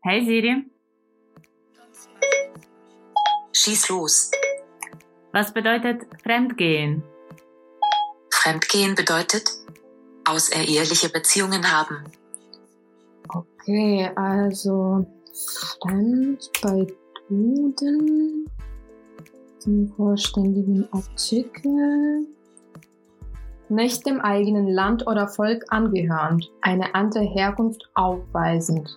Hey Siri. Schieß los. Was bedeutet Fremdgehen? Fremdgehen bedeutet außereheliche Beziehungen haben. Okay, also fremd bei Duden, zum vollständigen Artikel. Nicht dem eigenen Land oder Volk angehörend, eine andere Herkunft aufweisend,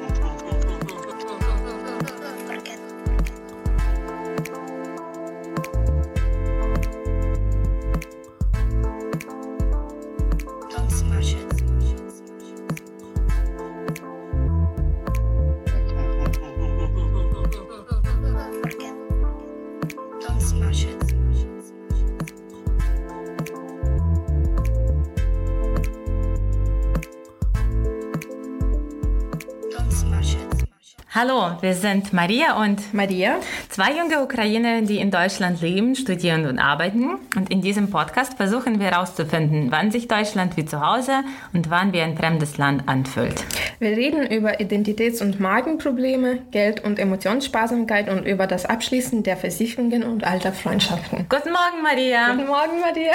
Hallo, wir sind Maria und Maria, zwei junge Ukrainer, die in Deutschland leben, studieren und arbeiten. Und in diesem Podcast versuchen wir herauszufinden, wann sich Deutschland wie zu Hause und wann wie ein fremdes Land anfühlt. Wir reden über Identitäts- und Magenprobleme, Geld- und Emotionssparsamkeit und über das Abschließen der Versicherungen und alter Freundschaften. Guten Morgen, Maria. Guten Morgen, Maria.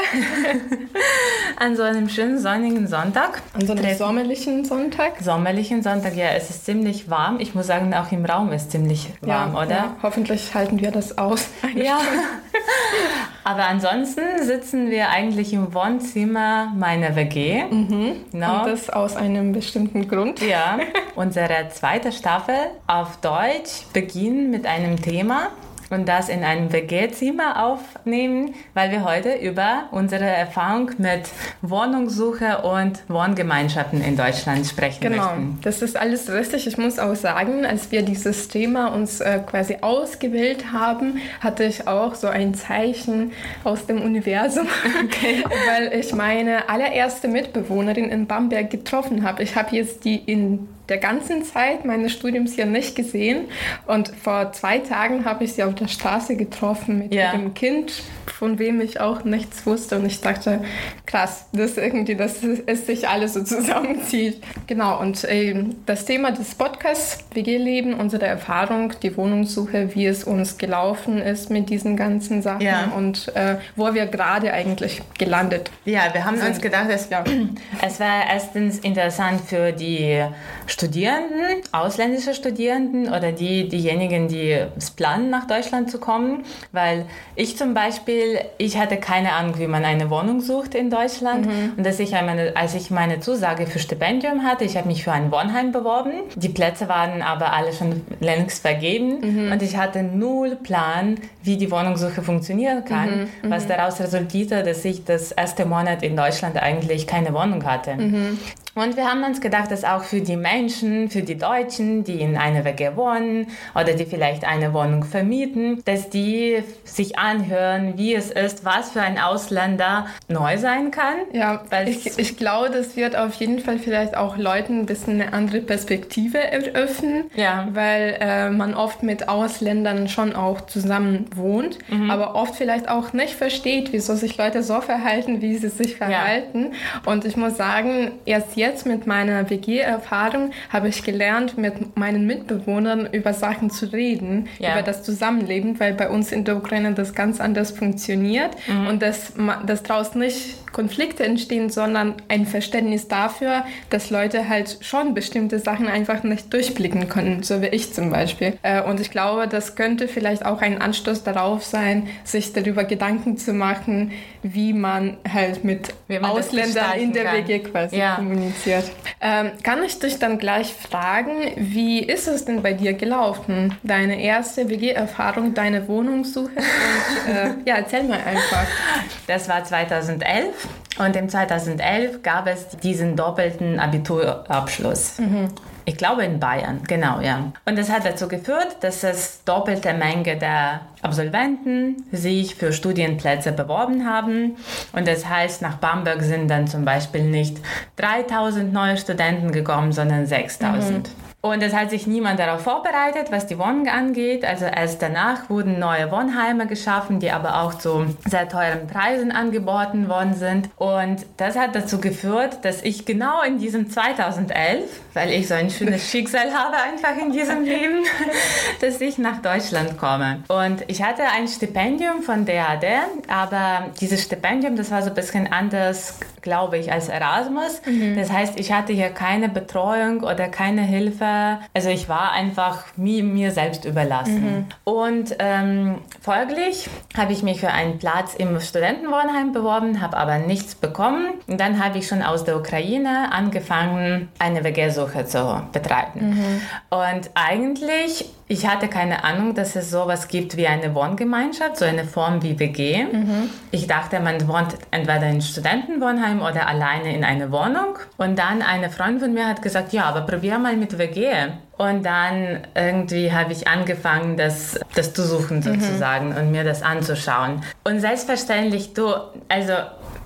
An so einem schönen sonnigen Sonntag. An so einem sommerlichen Sonntag. Sommerlichen Sonntag, ja, es ist ziemlich warm. Ich muss sagen, auch im Raum ist ziemlich warm, ja, oder? Ja, hoffentlich halten wir das aus. Ja. Aber ansonsten sitzen wir eigentlich im Wohnzimmer meiner WG. Mhm. No. Und das aus einem bestimmten Grund. Ja. Unsere zweite Staffel auf Deutsch beginnt mit einem Thema, und das in einem WG-Zimmer aufnehmen, weil wir heute über unsere Erfahrung mit Wohnungssuche und Wohngemeinschaften in Deutschland sprechen genau. möchten. Genau, das ist alles richtig. Ich muss auch sagen, als wir dieses Thema uns äh, quasi ausgewählt haben, hatte ich auch so ein Zeichen aus dem Universum, okay. weil ich meine allererste Mitbewohnerin in Bamberg getroffen habe. Ich habe jetzt die in der ganzen Zeit meines Studiums hier nicht gesehen. Und vor zwei Tagen habe ich sie auf der Straße getroffen mit ja. ihrem Kind, von wem ich auch nichts wusste. Und ich dachte, krass, das irgendwie, dass es sich alles so zusammenzieht. Genau, und äh, das Thema des Podcasts, WG-Leben, unsere Erfahrung, die Wohnungssuche, wie es uns gelaufen ist mit diesen ganzen Sachen ja. und äh, wo wir gerade eigentlich gelandet. Ja, wir haben uns gedacht, es, ja. es war erstens interessant für die Studierenden, ausländische Studierenden oder die, diejenigen, die es planen, nach Deutschland zu kommen. Weil ich zum Beispiel, ich hatte keine Ahnung, wie man eine Wohnung sucht in Deutschland. Mhm. Und dass ich meine, als ich meine Zusage für Stipendium hatte, ich habe mich für ein Wohnheim beworben. Die Plätze waren aber alle schon längst vergeben. Mhm. Und ich hatte null Plan, wie die Wohnungssuche funktionieren kann. Mhm. Was mhm. daraus resultierte, dass ich das erste Monat in Deutschland eigentlich keine Wohnung hatte. Und wir haben uns gedacht, dass auch für die Menschen, für die Deutschen, die in einer WG wohnen oder die vielleicht eine Wohnung vermieten, dass die sich anhören, wie es ist, was für ein Ausländer neu sein kann. Ja, weil ich, ich glaube, das wird auf jeden Fall vielleicht auch Leuten ein bisschen eine andere Perspektive eröffnen, ja. weil äh, man oft mit Ausländern schon auch zusammen wohnt, mhm. aber oft vielleicht auch nicht versteht, wieso sich Leute so verhalten, wie sie sich verhalten. Ja. Und ich muss sagen, erst jetzt jetzt mit meiner WG-Erfahrung habe ich gelernt, mit meinen Mitbewohnern über Sachen zu reden, ja. über das Zusammenleben, weil bei uns in der Ukraine das ganz anders funktioniert mhm. und dass, dass daraus nicht Konflikte entstehen, sondern ein Verständnis dafür, dass Leute halt schon bestimmte Sachen einfach nicht durchblicken können, so wie ich zum Beispiel. Äh, und ich glaube, das könnte vielleicht auch ein Anstoß darauf sein, sich darüber Gedanken zu machen, wie man halt mit man Ausländern in der kann. WG quasi ja. kommuniziert. Ähm, kann ich dich dann gleich fragen, wie ist es denn bei dir gelaufen? Deine erste WG-Erfahrung, deine Wohnungssuche? Und, äh, ja, erzähl mal einfach. Das war 2011 und im 2011 gab es diesen doppelten Abiturabschluss. Mhm. Ich glaube in Bayern, genau, ja. Und das hat dazu geführt, dass es doppelte Menge der Absolventen sich für Studienplätze beworben haben. Und das heißt, nach Bamberg sind dann zum Beispiel nicht 3000 neue Studenten gekommen, sondern 6000. Mhm. Und es hat sich niemand darauf vorbereitet, was die Wohnung angeht. Also erst danach wurden neue Wohnheime geschaffen, die aber auch zu sehr teuren Preisen angeboten worden sind. Und das hat dazu geführt, dass ich genau in diesem 2011, weil ich so ein schönes Schicksal habe einfach in diesem Leben, dass ich nach Deutschland komme. Und ich hatte ein Stipendium von DAD, aber dieses Stipendium, das war so ein bisschen anders, glaube ich, als Erasmus. Mhm. Das heißt, ich hatte hier keine Betreuung oder keine Hilfe. Also ich war einfach mir, mir selbst überlassen. Mhm. Und ähm, folglich habe ich mich für einen Platz im Studentenwohnheim beworben, habe aber nichts bekommen. Und dann habe ich schon aus der Ukraine angefangen, eine WG-Suche zu betreiben. Mhm. Und eigentlich ich hatte keine Ahnung, dass es sowas gibt wie eine Wohngemeinschaft, so eine Form wie WG. Mhm. Ich dachte, man wohnt entweder in Studentenwohnheim oder alleine in einer Wohnung. Und dann eine Freundin von mir hat gesagt, ja, aber probier mal mit WG. Und dann irgendwie habe ich angefangen, das, das zu suchen sozusagen mhm. und mir das anzuschauen. Und selbstverständlich, du, also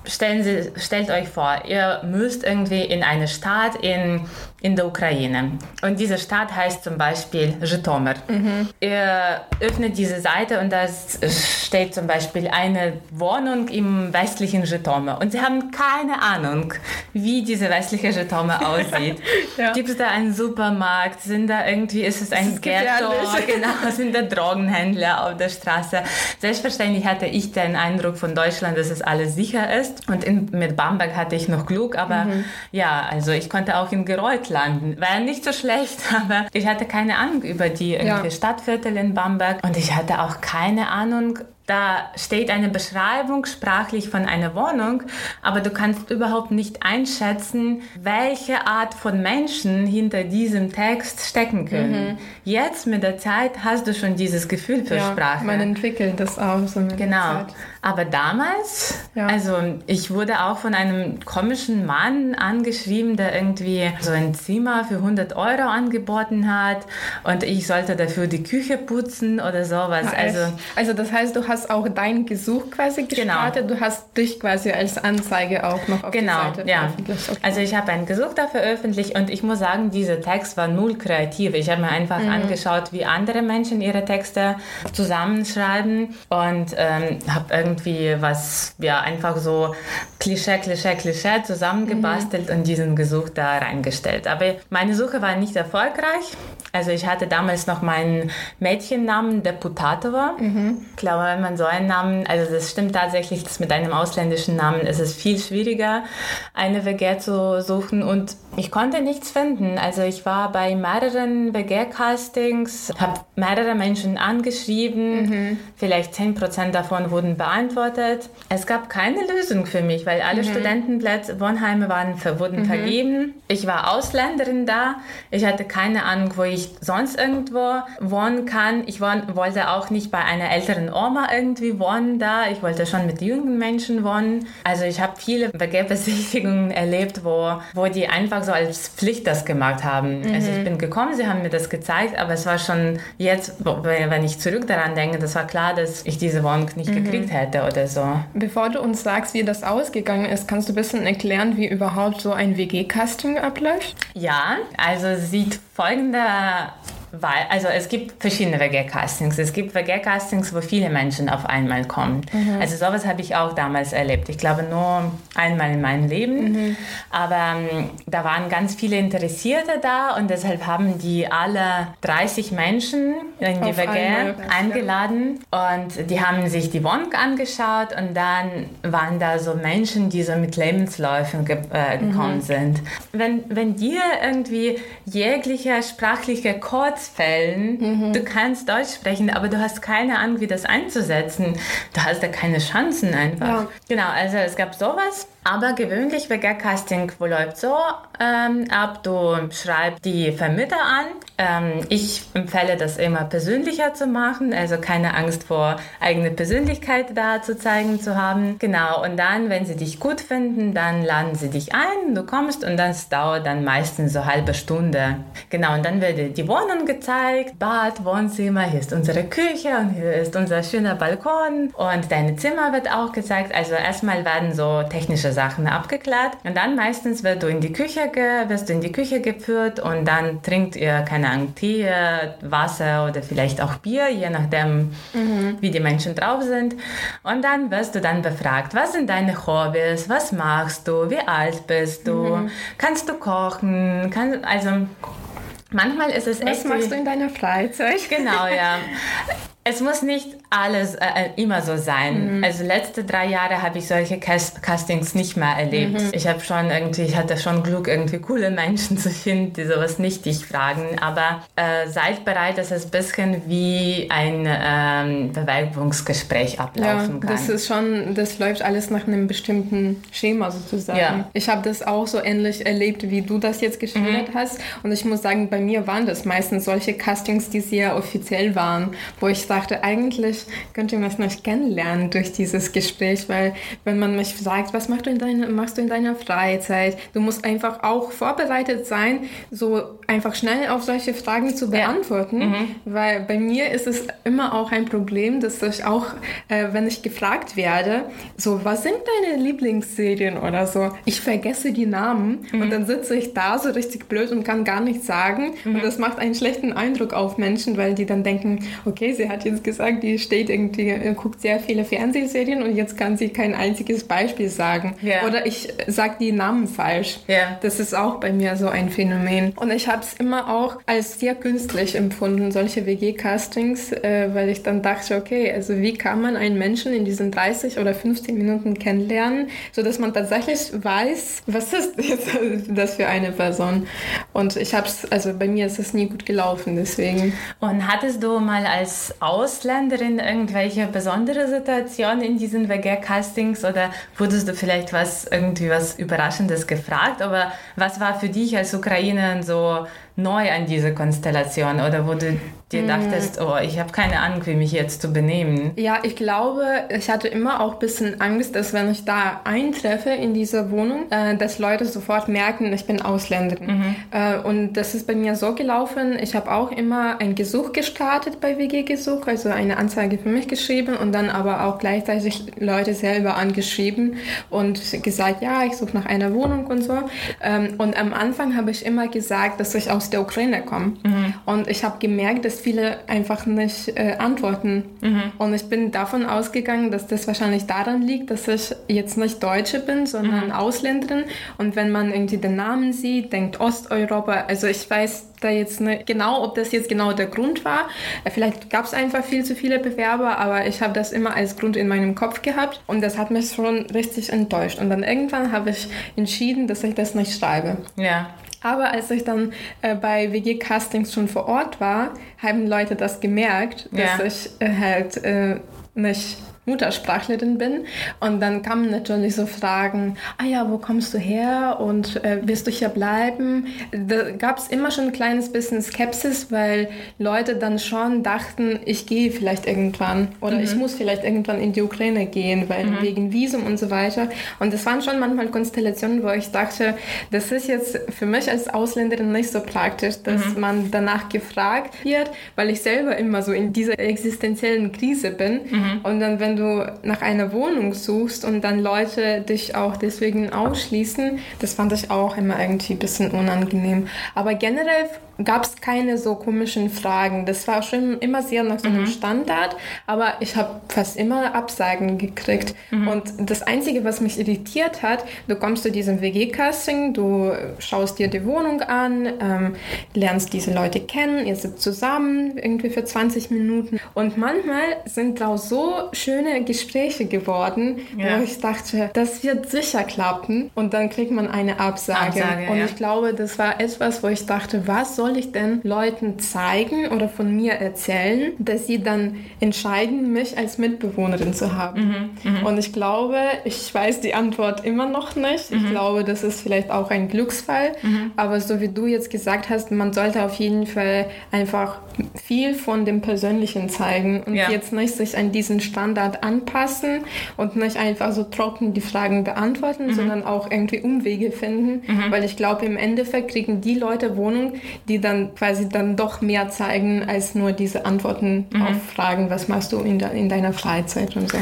stellen Sie, stellt euch vor, ihr müsst irgendwie in eine Stadt in, in der Ukraine. Und diese Stadt heißt zum Beispiel Zhytomyr. Mhm. Ihr öffnet diese Seite und da steht zum Beispiel eine Wohnung im westlichen Zhytomyr. Und Sie haben keine Ahnung, wie diese westliche Zhytomyr aussieht. ja. Gibt es da einen Supermarkt? Sind da irgendwie, ist es ein Ghetto? Genau, sind da Drogenhändler auf der Straße? Selbstverständlich hatte ich den Eindruck von Deutschland, dass es alles sicher ist ist. Und in, mit Bamberg hatte ich noch Glück, aber mhm. ja, also ich konnte auch in Gereuth landen. War nicht so schlecht, aber ich hatte keine Ahnung über die ja. Stadtviertel in Bamberg und ich hatte auch keine Ahnung, da steht eine Beschreibung sprachlich von einer Wohnung, aber du kannst überhaupt nicht einschätzen, welche Art von Menschen hinter diesem Text stecken können. Mhm. Jetzt mit der Zeit hast du schon dieses Gefühl für ja, Sprache. Man entwickelt das auch so mit genau. der Zeit. Aber damals, ja. also ich wurde auch von einem komischen Mann angeschrieben, der irgendwie so ein Zimmer für 100 Euro angeboten hat und ich sollte dafür die Küche putzen oder sowas. Ja, also, also das heißt, du hast auch dein Gesuch quasi genau. gestartet, genau. du hast dich quasi als Anzeige auch noch auf genau, die Seite ja. veröffentlicht. Okay. Also ich habe ein Gesuch da veröffentlicht und ich muss sagen, dieser Text war null kreativ. Ich habe mir einfach mhm. angeschaut, wie andere Menschen ihre Texte zusammenschreiben und ähm, habe irgendwie irgendwie was, ja, einfach so Klischee, Klischee, Klischee zusammengebastelt mhm. und diesen Gesuch da reingestellt. Aber meine Suche war nicht erfolgreich. Also ich hatte damals noch meinen Mädchennamen Deputatova. Mhm. Ich glaube, wenn man so einen Namen, also das stimmt tatsächlich, dass mit einem ausländischen Namen ist es viel schwieriger, eine WG zu suchen und ich konnte nichts finden. Also ich war bei mehreren WG-Castings, habe mehrere Menschen angeschrieben, mhm. vielleicht 10% davon wurden beantwortet. Es gab keine Lösung für mich, weil alle mhm. Studentenplätze, Wohnheime waren, wurden mhm. vergeben. Ich war Ausländerin da, ich hatte keine Ahnung, wo ich sonst irgendwo wohnen kann. Ich wollte auch nicht bei einer älteren Oma irgendwie wohnen da. Ich wollte schon mit jungen Menschen wohnen. Also ich habe viele Begebbesichtigungen erlebt, wo, wo die einfach so als Pflicht das gemacht haben. Mhm. Also ich bin gekommen, sie haben mir das gezeigt, aber es war schon jetzt, wenn ich zurück daran denke, das war klar, dass ich diese Wohnung nicht mhm. gekriegt hätte oder so. Bevor du uns sagst, wie das ausgegangen ist, kannst du ein bisschen erklären, wie überhaupt so ein WG-Casting abläuft? Ja, also sieht folgender weil, also es gibt verschiedene WG-Castings. Es gibt WG-Castings, wo viele Menschen auf einmal kommen. Mhm. Also sowas habe ich auch damals erlebt. Ich glaube nur einmal in meinem Leben. Mhm. Aber ähm, da waren ganz viele Interessierte da und deshalb haben die alle 30 Menschen in die auf WG eingeladen und die haben sich die Wohnung angeschaut und dann waren da so Menschen, die so mit Lebensläufen ge äh, gekommen mhm. sind. Wenn, wenn dir irgendwie jeglicher sprachlicher Code Kurzfällen, mhm. du kannst Deutsch sprechen, aber du hast keine Ahnung, wie das einzusetzen. Du hast da keine Chancen einfach. Ja. Genau, also es gab sowas. Aber gewöhnlich WG-Casting läuft so ähm, ab, du schreibst die Vermittler an. Ähm, ich empfehle das immer persönlicher zu machen, also keine Angst vor eigene Persönlichkeit da zu zeigen zu haben. Genau, und dann, wenn sie dich gut finden, dann laden sie dich ein, du kommst und das dauert dann meistens so eine halbe Stunde. Genau, und dann wird die Wohnung gezeigt, Bad, Wohnzimmer, hier ist unsere Küche und hier ist unser schöner Balkon und deine Zimmer wird auch gezeigt. Also erstmal werden so technische Sachen abgeklärt und dann meistens wird du in die Küche, wirst du in die Küche geführt und dann trinkt ihr, keine Ahnung, Tee, Wasser oder vielleicht auch Bier, je nachdem, mhm. wie die Menschen drauf sind. Und dann wirst du dann befragt, was sind deine Hobbys, was machst du, wie alt bist du, mhm. kannst du kochen, kann, also Manchmal ist es Was echt. Was machst du in deiner Freizeit? Genau, ja. Es muss nicht alles äh, äh, immer so sein. Mhm. Also letzte drei Jahre habe ich solche Cast Castings nicht mehr erlebt. Mhm. Ich habe schon irgendwie, ich hatte schon Glück, irgendwie coole Menschen zu finden, die sowas nicht dich fragen. Aber äh, seid bereit, dass es ein bisschen wie ein ähm, Bewerbungsgespräch ablaufen ja, kann. Das ist schon, das läuft alles nach einem bestimmten Schema sozusagen. Ja. Ich habe das auch so ähnlich erlebt, wie du das jetzt geschildert mhm. hast. Und ich muss sagen, bei mir waren das meistens solche Castings, die sehr offiziell waren, wo ich dachte, eigentlich könnte man mich nicht kennenlernen durch dieses Gespräch, weil wenn man mich sagt, was machst du in, deine, machst du in deiner Freizeit, du musst einfach auch vorbereitet sein, so einfach schnell auf solche Fragen zu beantworten, ja. mhm. weil bei mir ist es immer auch ein Problem, dass ich auch, äh, wenn ich gefragt werde, so, was sind deine Lieblingsserien oder so, ich vergesse die Namen mhm. und dann sitze ich da so richtig blöd und kann gar nichts sagen mhm. und das macht einen schlechten Eindruck auf Menschen, weil die dann denken, okay, sie hat hat jetzt gesagt, die steht irgendwie, äh, guckt sehr viele Fernsehserien und jetzt kann sie kein einziges Beispiel sagen. Ja. Oder ich sage die Namen falsch. Ja. Das ist auch bei mir so ein Phänomen. Und ich habe es immer auch als sehr künstlich empfunden, solche WG-Castings, äh, weil ich dann dachte, okay, also wie kann man einen Menschen in diesen 30 oder 15 Minuten kennenlernen, sodass man tatsächlich weiß, was ist das für eine Person. Und ich habe es, also bei mir ist es nie gut gelaufen, deswegen. Und hattest du mal als Ausländerin irgendwelche besondere Situationen in diesen WG-Castings oder wurdest du vielleicht was irgendwie was Überraschendes gefragt? Aber was war für dich als Ukrainerin so neu an diese Konstellation oder wo du dir dachtest, oh, ich habe keine Ahnung, wie mich jetzt zu benehmen? Ja, ich glaube, ich hatte immer auch ein bisschen Angst, dass wenn ich da eintreffe in dieser Wohnung, äh, dass Leute sofort merken, ich bin Ausländerin. Mhm. Äh, und das ist bei mir so gelaufen, ich habe auch immer ein Gesuch gestartet bei WG-Gesuch, also eine Anzeige für mich geschrieben und dann aber auch gleichzeitig Leute selber angeschrieben und gesagt, ja, ich suche nach einer Wohnung und so. Ähm, und am Anfang habe ich immer gesagt, dass ich aus der Ukraine komme. Mhm. Und ich habe gemerkt, dass viele einfach nicht äh, antworten. Mhm. Und ich bin davon ausgegangen, dass das wahrscheinlich daran liegt, dass ich jetzt nicht Deutsche bin, sondern mhm. Ausländerin. Und wenn man irgendwie den Namen sieht, denkt Osteuropa. Also ich weiß da jetzt nicht genau, ob das jetzt genau der Grund war. Äh, vielleicht gab es einfach viel zu viele Bewerber, aber ich habe das immer als Grund in meinem Kopf gehabt und das hat mich schon richtig enttäuscht. Und dann irgendwann habe ich entschieden, dass ich das nicht schreibe. Ja. Aber als ich dann äh, bei WG-Castings schon vor Ort war, haben Leute das gemerkt, dass ja. ich äh, halt äh, nicht Muttersprachlerin bin. Und dann kamen natürlich so Fragen, ah ja, wo kommst du her und äh, wirst du hier bleiben? Da gab es immer schon ein kleines bisschen Skepsis, weil Leute dann schon dachten, ich gehe vielleicht irgendwann oder mhm. ich muss vielleicht irgendwann in die Ukraine gehen, weil mhm. wegen Visum und so weiter. Und das waren schon manchmal Konstellationen, wo ich dachte, das ist jetzt für mich als Ausländerin nicht so praktisch, dass mhm. man danach gefragt wird, weil ich selber immer so in dieser existenziellen Krise bin. Mhm. Und dann, wenn du du nach einer Wohnung suchst und dann Leute dich auch deswegen ausschließen, das fand ich auch immer irgendwie ein bisschen unangenehm. Aber generell gab es keine so komischen Fragen. Das war schon immer sehr nach so einem mhm. Standard, aber ich habe fast immer Absagen gekriegt. Mhm. Und das Einzige, was mich irritiert hat, du kommst zu diesem WG-Casting, du schaust dir die Wohnung an, ähm, lernst diese Leute kennen, ihr sitzt zusammen irgendwie für 20 Minuten und manchmal sind daraus so schöne Gespräche geworden, ja. wo ich dachte, das wird sicher klappen und dann kriegt man eine Absage. Absage und ja. ich glaube, das war etwas, wo ich dachte, was soll ich denn Leuten zeigen oder von mir erzählen, dass sie dann entscheiden, mich als Mitbewohnerin zu haben? Mhm, mh. Und ich glaube, ich weiß die Antwort immer noch nicht. Ich mhm. glaube, das ist vielleicht auch ein Glücksfall. Mhm. Aber so wie du jetzt gesagt hast, man sollte auf jeden Fall einfach viel von dem Persönlichen zeigen und ja. jetzt nicht sich an diesen Standard Ort anpassen und nicht einfach so trocken die Fragen beantworten, mhm. sondern auch irgendwie Umwege finden, mhm. weil ich glaube, im Endeffekt kriegen die Leute Wohnung, die dann quasi dann doch mehr zeigen als nur diese Antworten mhm. auf Fragen, was machst du in, de in deiner Freizeit und so.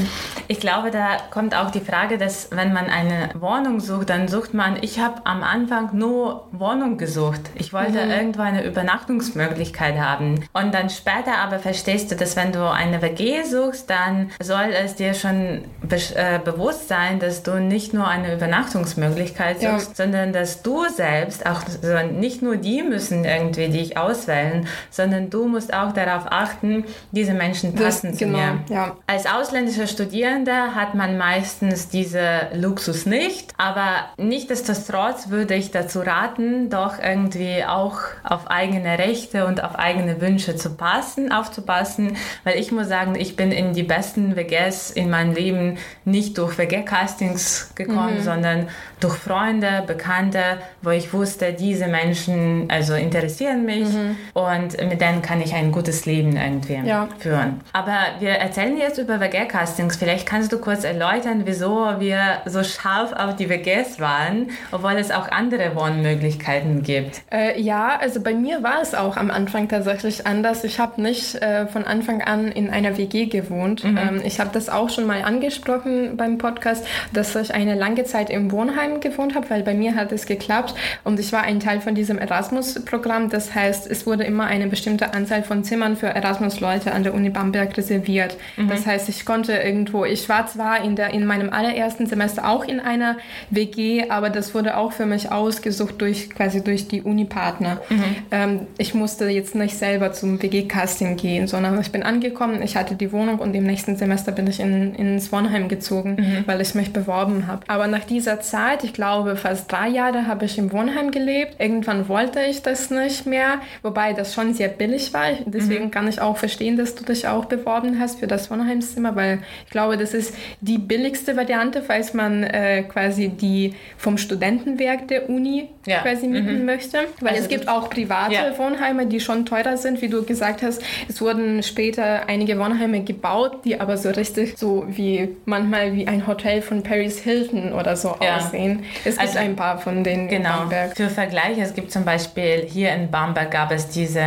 Ich glaube, da kommt auch die Frage, dass wenn man eine Wohnung sucht, dann sucht man, ich habe am Anfang nur Wohnung gesucht. Ich wollte mhm. irgendwo eine Übernachtungsmöglichkeit haben. Und dann später aber verstehst du, dass wenn du eine WG suchst, dann soll es dir schon be äh, bewusst sein, dass du nicht nur eine Übernachtungsmöglichkeit suchst, ja. sondern dass du selbst, auch also nicht nur die müssen irgendwie dich auswählen, sondern du musst auch darauf achten, diese Menschen passen das, zu genau, mir. Ja. Als ausländischer Studierender hat man meistens diese Luxus nicht, aber nichtsdestotrotz würde ich dazu raten, doch irgendwie auch auf eigene Rechte und auf eigene Wünsche zu passen, aufzupassen, weil ich muss sagen, ich bin in die besten WGs in meinem Leben nicht durch WG-Castings gekommen, mhm. sondern durch Freunde, Bekannte, wo ich wusste, diese Menschen also interessieren mich mhm. und mit denen kann ich ein gutes Leben irgendwie ja. führen. Aber wir erzählen jetzt über WG-Castings. Vielleicht kannst du kurz erläutern, wieso wir so scharf auf die WGs waren, obwohl es auch andere Wohnmöglichkeiten gibt. Äh, ja, also bei mir war es auch am Anfang tatsächlich anders. Ich habe nicht äh, von Anfang an in einer WG gewohnt. Mhm. Ähm, ich habe das auch schon mal angesprochen beim Podcast, dass ich eine lange Zeit im Wohnheim gewohnt habe, weil bei mir hat es geklappt und ich war ein Teil von diesem Erasmus-Programm. Das heißt, es wurde immer eine bestimmte Anzahl von Zimmern für Erasmus-Leute an der Uni Bamberg reserviert. Mhm. Das heißt, ich konnte irgendwo, ich war zwar in, der, in meinem allerersten Semester auch in einer WG, aber das wurde auch für mich ausgesucht durch quasi durch die Uni-Partner. Mhm. Ähm, ich musste jetzt nicht selber zum WG-Casting gehen, sondern ich bin angekommen, ich hatte die Wohnung und im nächsten Semester bin ich in, ins Wohnheim gezogen, mhm. weil ich mich beworben habe. Aber nach dieser Zeit, ich glaube fast drei Jahre, habe ich im Wohnheim gelebt. Irgendwann wollte ich das nicht mehr, wobei das schon sehr billig war. Deswegen mhm. kann ich auch verstehen, dass du dich auch beworben hast für das Wohnheimszimmer, weil ich glaube, das ist die billigste Variante, falls man äh, quasi die vom Studentenwerk der Uni ja. quasi mieten mhm. möchte. Weil also es gibt auch private ja. Wohnheime, die schon teurer sind, wie du gesagt hast. Es wurden später einige Wohnheime gebaut, die aber so richtig so wie manchmal wie ein Hotel von Paris Hilton oder so ja. aussehen. Es gibt also, ein paar von denen genau. in Bamberg. Für Vergleich, es gibt zum Beispiel hier in Bamberg gab es diese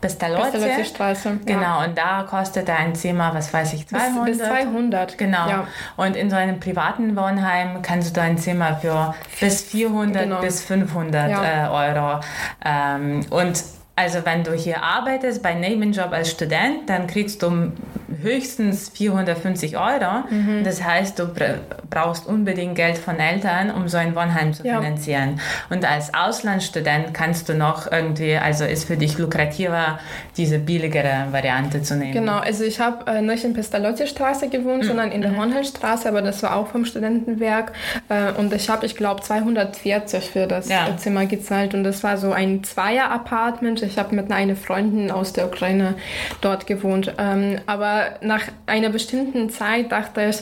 Pestalozzi. Straße. Genau, ja. und da kostete ein Zimmer, was weiß ich, 200. Bis, bis 200. Genau. Ja. Und in so einem privaten Wohnheim kannst du ein Zimmer für bis 400 genau. bis 500 ja. äh, Euro. Ähm, und also wenn du hier arbeitest bei Nebenjob als Student, dann kriegst du höchstens 450 Euro. Mhm. Das heißt, du brauchst unbedingt Geld von Eltern, um so ein Wohnheim zu ja. finanzieren. Und als Auslandsstudent kannst du noch irgendwie, also ist für dich lukrativer, diese billigere Variante zu nehmen. Genau, also ich habe äh, nicht in Pestalozzi-Straße gewohnt, mhm. sondern in der mhm. Hornhallstraße, aber das war auch vom Studentenwerk. Äh, und ich habe, ich glaube, 240 für das ja. Zimmer gezahlt. Und das war so ein Zweier-Apartment. Ich habe mit einer Freundin aus der Ukraine dort gewohnt. Ähm, aber nach einer bestimmten Zeit dachte ich,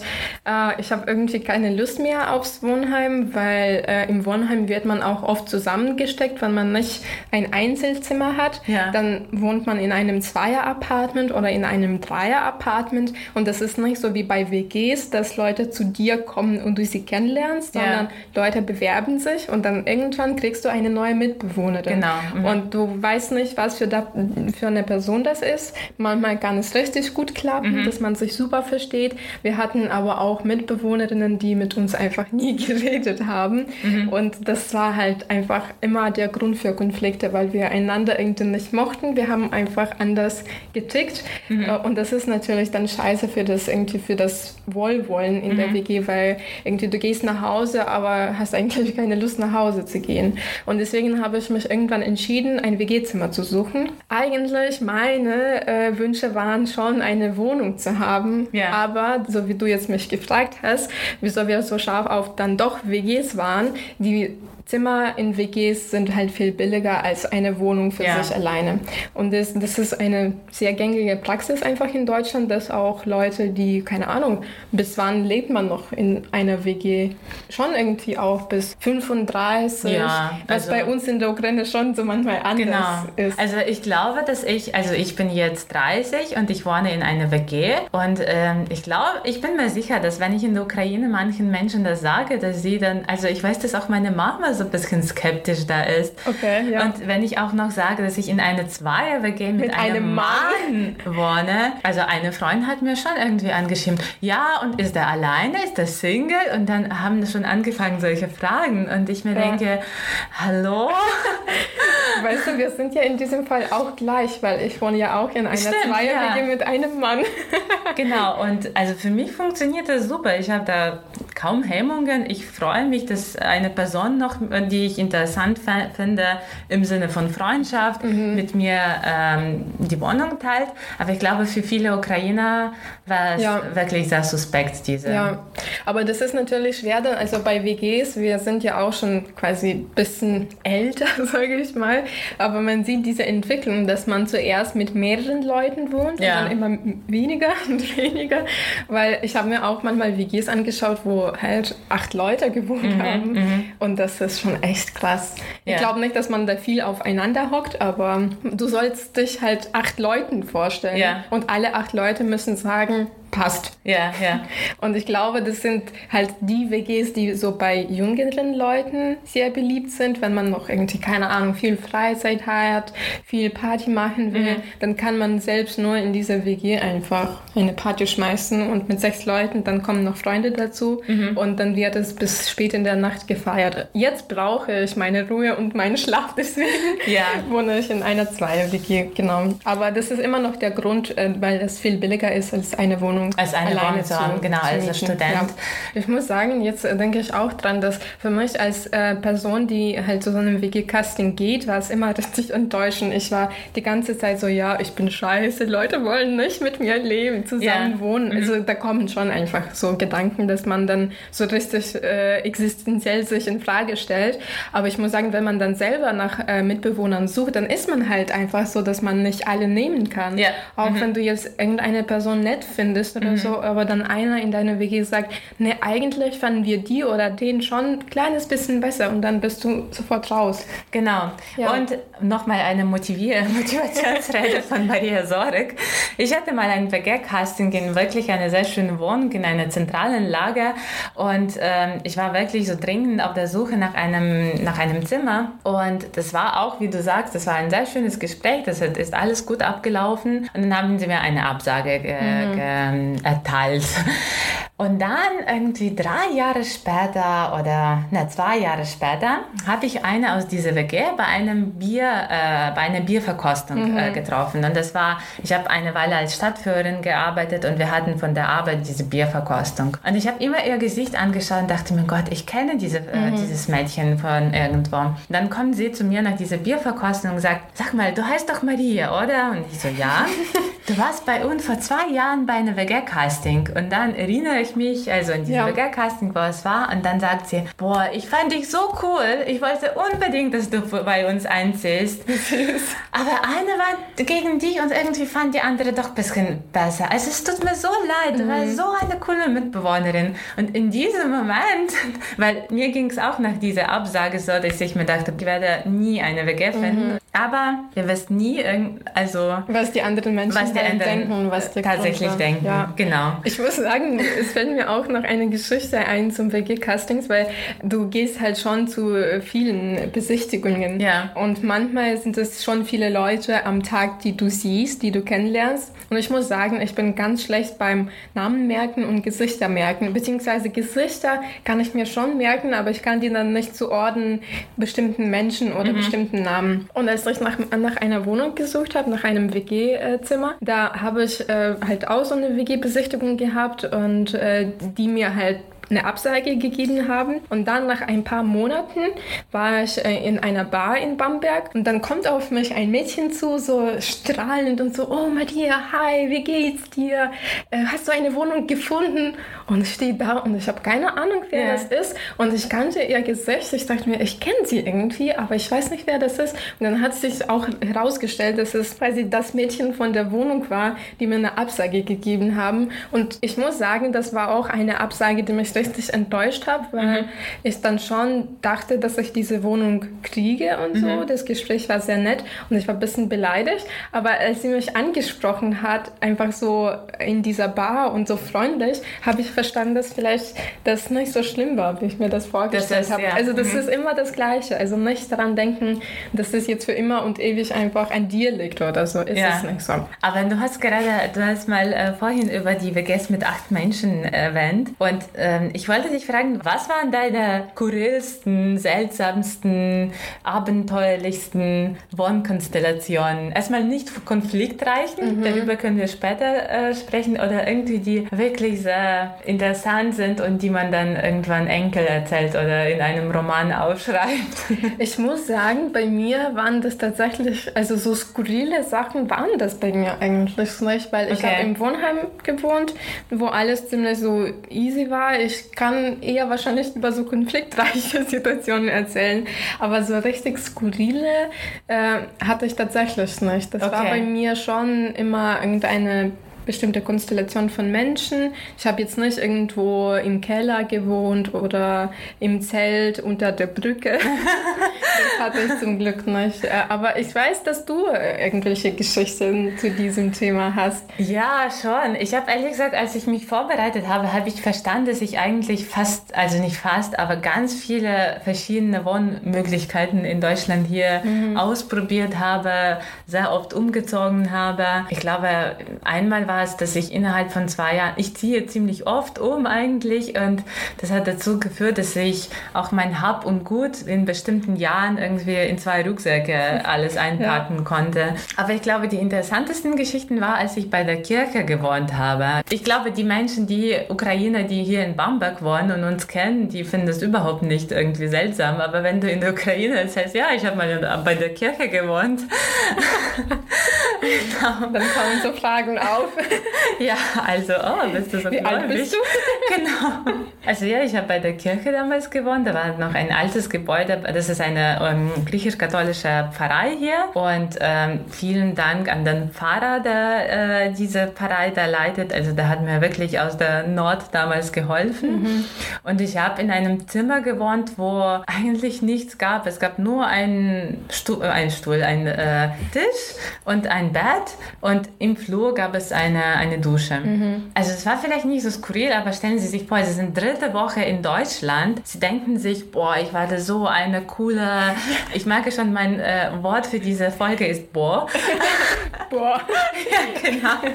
äh, ich habe irgendwie keine Lust mehr aufs Wohnheim, weil äh, im Wohnheim wird man auch oft zusammengesteckt, wenn man nicht ein Einzelzimmer hat. Ja. Dann wohnt man in einem Zweier-Apartment oder in einem Dreier-Apartment und das ist nicht so wie bei WGs, dass Leute zu dir kommen und du sie kennenlernst, sondern ja. Leute bewerben sich und dann irgendwann kriegst du eine neue Mitbewohnerin. Genau. Mhm. Und du weißt nicht, was für, da, für eine Person das ist. Manchmal kann es richtig gut klappen mhm. dass man sich super versteht. Wir hatten aber auch Mitbewohnerinnen, die mit uns einfach nie geredet haben. Mhm. Und das war halt einfach immer der Grund für Konflikte, weil wir einander irgendwie nicht mochten. Wir haben einfach anders getickt. Mhm. Äh, und das ist natürlich dann scheiße für das irgendwie für das Wohlwollen in der mhm. WG, weil irgendwie du gehst nach Hause, aber hast eigentlich keine Lust nach Hause zu gehen. Und deswegen habe ich mich irgendwann entschieden, ein WG-Zimmer zu suchen. Eigentlich meine äh, Wünsche waren schon eine Wohnung zu haben. Ja. Aber so wie du jetzt mich gefragt hast, wieso wir so scharf auf dann doch WGs waren, die Zimmer in WGs sind halt viel billiger als eine Wohnung für ja. sich alleine. Und das, das ist eine sehr gängige Praxis einfach in Deutschland, dass auch Leute, die, keine Ahnung, bis wann lebt man noch in einer WG? Schon irgendwie auch bis 35. Ja, also, was bei uns in der Ukraine schon so manchmal anders genau. ist. Also ich glaube, dass ich, also ich bin jetzt 30 und ich wohne in einer WG und ähm, ich glaube, ich bin mir sicher, dass wenn ich in der Ukraine manchen Menschen das sage, dass sie dann, also ich weiß, dass auch meine Mama so ein bisschen skeptisch da ist. Okay, ja. Und wenn ich auch noch sage, dass ich in einer Zweier-WG mit, mit, einem, einem Mann, Mann wohne, also eine Freundin hat mir schon irgendwie angeschrieben, ja, und ist er alleine, ist er Single? Und dann haben schon angefangen solche Fragen und ich mir ja. denke, hallo? Weißt du, wir sind ja in diesem Fall auch gleich, weil ich wohne ja auch in einer Zweier-WG ja. mit einem Mann. genau, und also für mich funktioniert das super. Ich habe da kaum Hemmungen. Ich freue mich, dass eine Person noch, die ich interessant finde, im Sinne von Freundschaft, mhm. mit mir ähm, die Wohnung teilt. Aber ich glaube, für viele Ukrainer war es ja. wirklich sehr suspekt, diese. Ja, aber das ist natürlich schwer. Dann, also bei WGs, wir sind ja auch schon quasi ein bisschen älter, sage ich mal. Aber man sieht diese Entwicklung, dass man zuerst mit mehreren Leuten wohnt ja. und dann immer weniger und weniger. Weil ich habe mir auch manchmal WGs angeschaut, wo halt acht Leute gewohnt mhm, haben. Mhm. Und das ist schon echt krass. Ja. Ich glaube nicht, dass man da viel aufeinander hockt, aber du sollst dich halt acht Leuten vorstellen. Ja. Und alle acht Leute müssen sagen, passt. Ja, ja. Und ich glaube, das sind halt die WGs, die so bei jüngeren Leuten sehr beliebt sind, wenn man noch irgendwie, keine Ahnung, viel Freizeit hat, viel Party machen will, mhm. dann kann man selbst nur in dieser WG einfach eine Party schmeißen und mit sechs Leuten, dann kommen noch Freunde dazu mhm. und dann wird es bis spät in der Nacht gefeiert. Jetzt brauche ich meine Ruhe und meinen Schlaf, deswegen ja. wohne ich in einer Zweier-WG, genau. Aber das ist immer noch der Grund, äh, weil das viel billiger ist als eine Wohnung Wohnung als eine alleine Wohnung zu haben, genau, zu als Student. Ja. Ich muss sagen, jetzt äh, denke ich auch dran, dass für mich als äh, Person, die halt zu so einem WG-Casting geht, war es immer richtig enttäuschend. Ich war die ganze Zeit so, ja, ich bin scheiße, Leute wollen nicht mit mir leben, zusammen ja. wohnen. Mhm. Also da kommen schon einfach so Gedanken, dass man dann so richtig äh, existenziell sich in Frage stellt. Aber ich muss sagen, wenn man dann selber nach äh, Mitbewohnern sucht, dann ist man halt einfach so, dass man nicht alle nehmen kann. Ja. Auch mhm. wenn du jetzt irgendeine Person nett findest, oder mhm. so, aber dann einer in deiner WG sagt, ne, eigentlich fanden wir die oder den schon ein kleines bisschen besser und dann bist du sofort raus. Genau. Ja. Und nochmal eine Motivier Motivationsrede von Maria Sorek. Ich hatte mal ein WG-Casting in wirklich eine sehr schöne Wohnung in einer zentralen Lage und ähm, ich war wirklich so dringend auf der Suche nach einem, nach einem Zimmer und das war auch, wie du sagst, das war ein sehr schönes Gespräch, das ist alles gut abgelaufen und dann haben sie mir eine Absage äh, mhm erteilt. Und dann irgendwie drei Jahre später oder ne, zwei Jahre später habe ich eine aus dieser WG bei einem Bier, äh, bei einer Bierverkostung äh, mhm. äh, getroffen. Und das war, ich habe eine Weile als Stadtführerin gearbeitet und wir hatten von der Arbeit diese Bierverkostung. Und ich habe immer ihr Gesicht angeschaut und dachte mir, Gott, ich kenne diese, äh, mhm. dieses Mädchen von irgendwo. Und dann kommt sie zu mir nach dieser Bierverkostung und sagt, sag mal, du heißt doch Maria, oder? Und ich so, ja. du warst bei uns vor zwei Jahren bei einer WG-Casting. Und dann erinnere ich ich mich, also in diesem ja. Burgercasting, wo es war, und dann sagt sie, boah, ich fand dich so cool, ich wollte unbedingt, dass du bei uns einziehst. Aber eine war gegen dich und irgendwie fand die andere doch ein bisschen besser. Also es tut mir so leid, du mhm. warst so eine coole Mitbewohnerin. Und in diesem Moment, weil mir ging es auch nach dieser Absage so, dass ich mir dachte, ich werde nie eine WG finden. Mhm. Aber ihr wisst nie, also was die anderen Menschen was die halt anderen denken, was die tatsächlich denken. Ja. Genau. Ich muss sagen, es fällt mir auch noch eine Geschichte ein zum WG-Castings, weil du gehst halt schon zu vielen Besichtigungen. Ja. Und manchmal sind es schon viele Leute am Tag, die du siehst, die du kennenlernst. Und ich muss sagen, ich bin ganz schlecht beim Namen merken und Gesichter merken. Beziehungsweise Gesichter kann ich mir schon merken, aber ich kann die dann nicht zuordnen bestimmten Menschen oder mhm. bestimmten Namen. Und als ich nach, nach einer Wohnung gesucht habe, nach einem WG-Zimmer, da habe ich äh, halt auch so eine WG-Besichtigung gehabt und äh, die mir halt eine Absage gegeben haben. Und dann nach ein paar Monaten war ich äh, in einer Bar in Bamberg und dann kommt auf mich ein Mädchen zu, so strahlend und so, oh Maria, hi, wie geht's dir? Äh, hast du eine Wohnung gefunden? Und ich stehe da und ich habe keine Ahnung, wer ja. das ist. Und ich kannte ihr Gesicht. Ich dachte mir, ich kenne sie irgendwie, aber ich weiß nicht, wer das ist. Und dann hat sich auch herausgestellt, dass es quasi das Mädchen von der Wohnung war, die mir eine Absage gegeben haben. Und ich muss sagen, das war auch eine Absage, die mich richtig enttäuscht hat, weil mhm. ich dann schon dachte, dass ich diese Wohnung kriege und so. Mhm. Das Gespräch war sehr nett und ich war ein bisschen beleidigt. Aber als sie mich angesprochen hat, einfach so in dieser Bar und so freundlich, habe ich verstanden, dass vielleicht das nicht so schlimm war, wie ich mir das vorgestellt habe. Ja. Also das mhm. ist immer das Gleiche. Also nicht daran denken, dass das jetzt für immer und ewig einfach an dir liegt oder so. Ist ja. es nicht so. Aber du hast gerade, du hast mal äh, vorhin über die WGs mit acht Menschen erwähnt und ähm, ich wollte dich fragen, was waren deine skurrilsten, seltsamsten, abenteuerlichsten Wohnkonstellationen? Erstmal nicht konfliktreichen, mhm. darüber können wir später äh, sprechen, oder irgendwie die wirklich sehr interessant sind und die man dann irgendwann Enkel erzählt oder in einem Roman aufschreibt. Ich muss sagen, bei mir waren das tatsächlich, also so skurrile Sachen waren das bei mir eigentlich nicht, weil ich okay. habe im Wohnheim gewohnt, wo alles ziemlich so easy war. Ich kann eher wahrscheinlich über so konfliktreiche Situationen erzählen, aber so richtig skurrile äh, hatte ich tatsächlich nicht. Das okay. war bei mir schon immer irgendeine bestimmte Konstellation von Menschen. Ich habe jetzt nicht irgendwo im Keller gewohnt oder im Zelt unter der Brücke. das hatte ich zum Glück nicht. Äh, aber ich weiß, dass du irgendwelche Geschichten zu diesem Thema hast. Ja, schon. Ich habe ehrlich gesagt, als ich mich vorbereitet habe, habe ich verstanden, dass ich eigentlich fast, also nicht fast, aber ganz viele verschiedene Wohnmöglichkeiten in Deutschland hier mhm. ausprobiert habe, sehr oft umgezogen habe. Ich glaube, einmal war war es, dass ich innerhalb von zwei Jahren, ich ziehe ziemlich oft um eigentlich und das hat dazu geführt, dass ich auch mein Hab und Gut in bestimmten Jahren irgendwie in zwei Rucksäcke alles einpacken ja. konnte. Aber ich glaube, die interessantesten Geschichten war, als ich bei der Kirche gewohnt habe. Ich glaube, die Menschen, die Ukrainer, die hier in Bamberg wohnen und uns kennen, die finden das überhaupt nicht irgendwie seltsam. Aber wenn du in der Ukraine erzählst, ja, ich habe mal bei der Kirche gewohnt, genau. dann kommen so Fragen auf. ja, also, oh, bist du so Wie alt bist du? genau. Also ja, ich habe bei der Kirche damals gewohnt. Da war noch ein altes Gebäude. Das ist eine ähm, griechisch-katholische Pfarrei hier. Und ähm, vielen Dank an den Pfarrer, der äh, diese Pfarrei da leitet. Also der hat mir wirklich aus der Nord damals geholfen. Mhm. Und ich habe in einem Zimmer gewohnt, wo eigentlich nichts gab. Es gab nur einen Stuhl, einen Stuhl, einen äh, Tisch und ein Bett. Und im Flur gab es eine eine, eine Dusche. Mhm. Also es war vielleicht nicht so skurril, aber stellen Sie sich vor, Sie sind dritte Woche in Deutschland. Sie denken sich, boah, ich war da so eine coole, ich merke schon, mein äh, Wort für diese Folge ist boah. boah. ja, genau.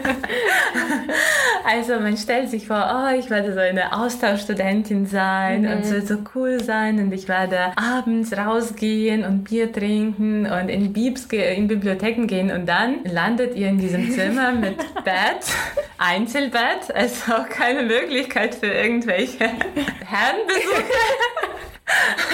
also man stellt sich vor, oh, ich werde so eine Austauschstudentin sein mhm. und es wird so cool sein und ich werde abends rausgehen und Bier trinken und in Biebs, in Bibliotheken gehen und dann landet ihr in diesem Zimmer mit Bett Bett, Einzelbett, also auch keine Möglichkeit für irgendwelche Herrenbesuche.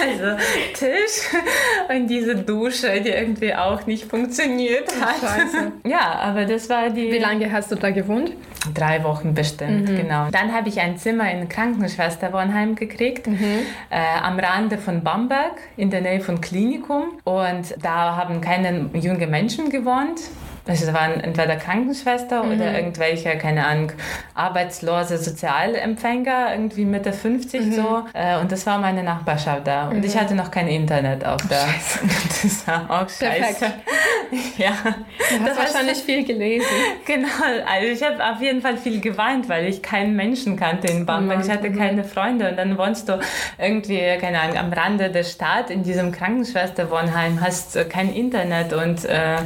Also Tisch und diese Dusche, die irgendwie auch nicht funktioniert hat. Scheiße. Ja, aber das war die. Wie lange hast du da gewohnt? Drei Wochen bestimmt, mhm. genau. Dann habe ich ein Zimmer in Krankenschwesterwohnheim gekriegt, mhm. äh, am Rande von Bamberg, in der Nähe von Klinikum. Und da haben keine jungen Menschen gewohnt. Also es waren entweder Krankenschwester mhm. oder irgendwelche, keine Ahnung, arbeitslose Sozialempfänger, irgendwie Mitte 50 mhm. so. Äh, und das war meine Nachbarschaft da. Und mhm. ich hatte noch kein Internet auch da. Scheiße. Das war auch scheiße. Perfekt. ja. Du hast das wahrscheinlich viel gelesen. Genau. Also ich habe auf jeden Fall viel geweint, weil ich keinen Menschen kannte in Bamberg. Ich hatte mhm. keine Freunde. Und dann wohnst du irgendwie, keine Ahnung, am Rande der Stadt in diesem Krankenschwesterwohnheim, hast kein Internet und äh,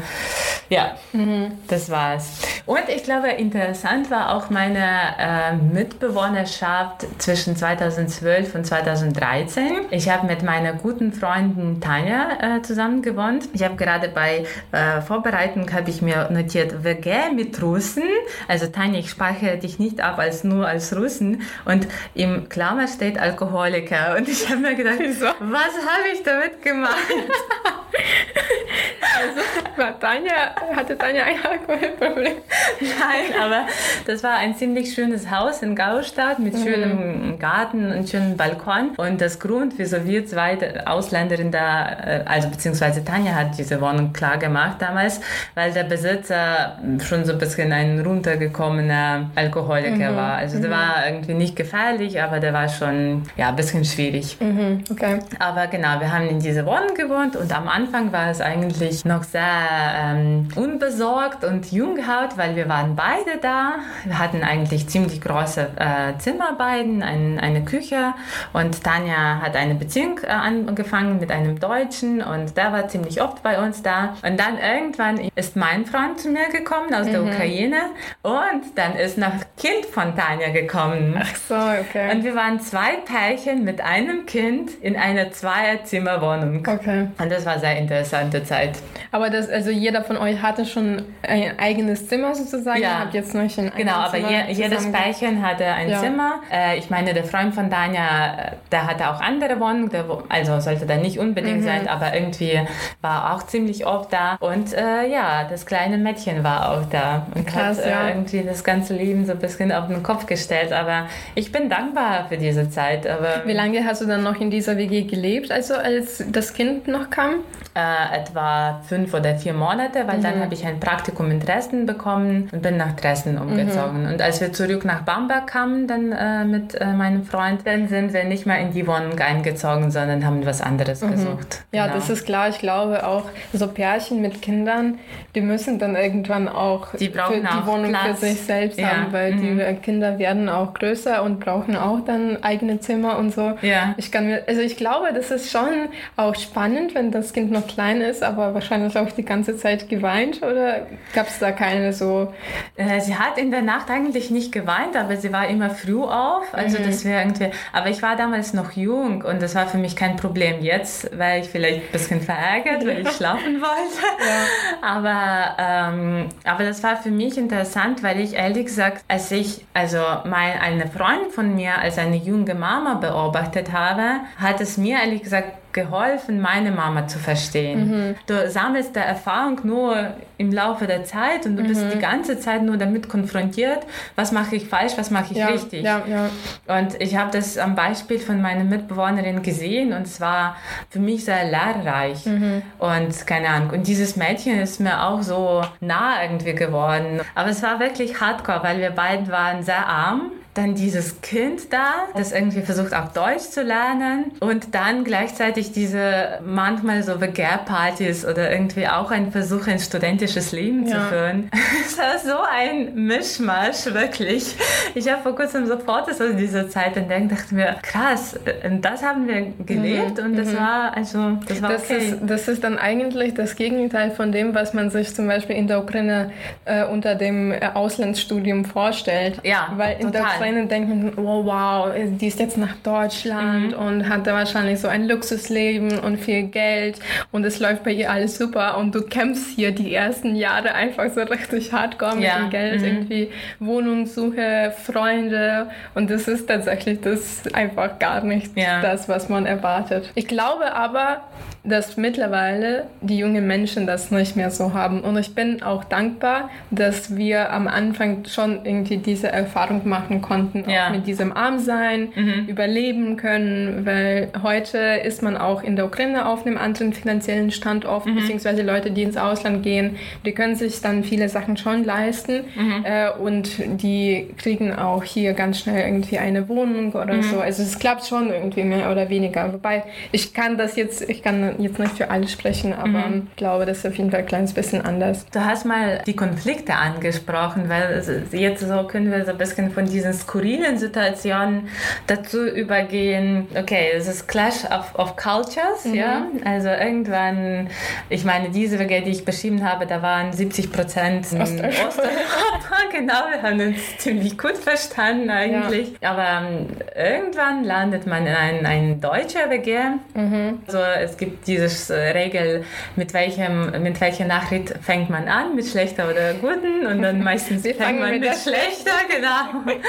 Ja, mhm. das war's. Und ich glaube, interessant war auch meine äh, Mitbewohnerschaft zwischen 2012 und 2013. Ich habe mit meiner guten Freundin Tanja äh, zusammen gewohnt. Ich habe gerade bei äh, Vorbereitung habe ich mir notiert, WG mit Russen. Also Tanja, ich speichere dich nicht ab als nur als Russen. Und im Klammer steht Alkoholiker. Und ich habe mir gedacht, Wieso? was habe ich damit gemacht? also war Tanja, hatte Tanja ein Alkoholproblem? Nein, aber das war ein ziemlich schönes Haus in Gaustadt mit mhm. schönem Garten und schönem Balkon. Und das Grund, wieso wir zwei Ausländerin da, äh, also beziehungsweise Tanja hat diese Wohnung klar gemacht damals, weil der Besitzer schon so ein bisschen ein runtergekommener Alkoholiker mhm. war. Also mhm. der war irgendwie nicht gefährlich, aber der war schon ja, ein bisschen schwierig. Mhm. Okay. Aber genau, wir haben in dieser Wohnung gewohnt und am Anfang war es eigentlich noch sehr ähm, unbesorgt und junghaut, weil wir waren beide da. Wir hatten eigentlich ziemlich große äh, Zimmer beiden, ein, eine Küche und Tanja hat eine Beziehung äh, angefangen mit einem Deutschen und der war ziemlich oft bei uns da. Und dann irgendwann ist mein Freund zu mir gekommen aus mhm. der Ukraine und dann ist noch Kind von Tanja gekommen. Ach so, okay. Und wir waren zwei Pärchen mit einem Kind in einer Zweierzimmerwohnung. Okay. Und das war eine sehr interessante Zeit. Aber das, also jeder von euch hatte schon ein eigenes Zimmer sozusagen. Ja. Ihr habt jetzt noch ein Genau, aber je, jedes Pärchen hatte ein ja. Zimmer. Äh, ich meine, der Freund von Danja, äh, der hatte auch andere Wohnungen, der, also sollte da nicht unbedingt mhm. sein, aber irgendwie war auch ziemlich oft da. Und äh, ja, das kleine Mädchen war auch da und Krass, hat äh, ja. irgendwie das ganze Leben so ein bisschen auf den Kopf gestellt. Aber ich bin dankbar für diese Zeit. Aber Wie lange hast du dann noch in dieser WG gelebt, also als das Kind noch kam? Äh, etwa fünf oder vier Monate, weil mhm. dann habe ich ein Praktikum in Dresden bekommen und bin nach Dresden umgezogen. Mhm. Und als wir zurück nach Bamberg kamen, dann äh, mit äh, meinem Freund, dann sind wir nicht mehr in die Wohnung eingezogen, sondern haben was anderes mhm. gesucht. Ja, genau. das ist klar. Ich glaube auch, so Pärchen mit Kindern, die müssen dann irgendwann auch die, brauchen die Wohnung Platz. für sich selbst ja. haben, weil die mhm. Kinder werden auch größer und brauchen auch dann eigene Zimmer und so. Ja. Ich kann mir, also ich glaube, das ist schon auch spannend, wenn das Kind noch klein ist, aber wahrscheinlich auch die ganze Zeit geweint oder gab es da keine so? Äh, sie hat in der Nacht eigentlich nicht geweint, aber sie war immer früh auf. Also mhm. das wäre irgendwie. Aber ich war damals noch jung und das war für mich kein Problem. Jetzt war ich vielleicht ein bisschen verärgert, weil ich schlafen wollte. Ja. Aber, ähm, aber das war für mich interessant, weil ich ehrlich gesagt, als ich also mein, eine Freundin von mir als eine junge Mama beobachtet habe, hat es mir ehrlich gesagt geholfen, meine Mama zu verstehen. Mhm. Du sammelst der Erfahrung nur im Laufe der Zeit und du mhm. bist die ganze Zeit nur damit konfrontiert, was mache ich falsch, was mache ich ja, richtig. Ja, ja. Und ich habe das am Beispiel von meiner Mitbewohnerin gesehen und es war für mich sehr lehrreich. Mhm. Und keine Ahnung. Und dieses Mädchen ist mir auch so nah irgendwie geworden. Aber es war wirklich hardcore, weil wir beiden waren sehr arm dann dieses Kind da, das irgendwie versucht auch Deutsch zu lernen und dann gleichzeitig diese manchmal so Begehrpartys oder irgendwie auch ein Versuch, ein studentisches Leben ja. zu führen. Es war so ein Mischmasch, wirklich. Ich habe vor kurzem so Fotos aus dieser Zeit entdeckt, dachte mir, krass, das haben wir gelebt mhm. und das mhm. war also, das war das okay. Ist, das ist dann eigentlich das Gegenteil von dem, was man sich zum Beispiel in der Ukraine äh, unter dem äh, Auslandsstudium vorstellt. Ja, Weil in total. der Ukraine denken, oh wow, die ist jetzt nach Deutschland mhm. und hat da wahrscheinlich so ein Luxusleben und viel Geld und es läuft bei ihr alles super und du kämpfst hier die ersten Jahre einfach so richtig hardcore mit ja. dem Geld, mhm. irgendwie Wohnungssuche, Freunde und das ist tatsächlich das einfach gar nicht ja. das, was man erwartet. Ich glaube aber, dass mittlerweile die jungen Menschen das nicht mehr so haben. Und ich bin auch dankbar, dass wir am Anfang schon irgendwie diese Erfahrung machen konnten, ja. auch mit diesem Armsein, mhm. überleben können, weil heute ist man auch in der Ukraine auf einem anderen finanziellen Standort, mhm. beziehungsweise Leute, die ins Ausland gehen, die können sich dann viele Sachen schon leisten mhm. äh, und die kriegen auch hier ganz schnell irgendwie eine Wohnung oder mhm. so. Also es klappt schon irgendwie mehr oder weniger. Wobei ich kann das jetzt, ich kann kann jetzt nicht für alle sprechen, aber mhm. ich glaube, das ist auf jeden Fall ein kleines bisschen anders. Du hast mal die Konflikte angesprochen, weil jetzt so können wir so ein bisschen von diesen skurrilen Situationen dazu übergehen. Okay, es ist Clash of, of Cultures, mhm. ja. Also irgendwann, ich meine, diese WG, die ich beschrieben habe, da waren 70 Prozent Osteuropa. genau, wir haben uns ziemlich gut verstanden eigentlich. Ja. Aber um, ähm, irgendwann landet man in ein, ein deutscher WG. Mhm. Also es gibt diese äh, Regel, mit, welchem, mit welcher Nachricht fängt man an, mit schlechter oder guten und dann meistens fängt man mit, mit schlechter, genau.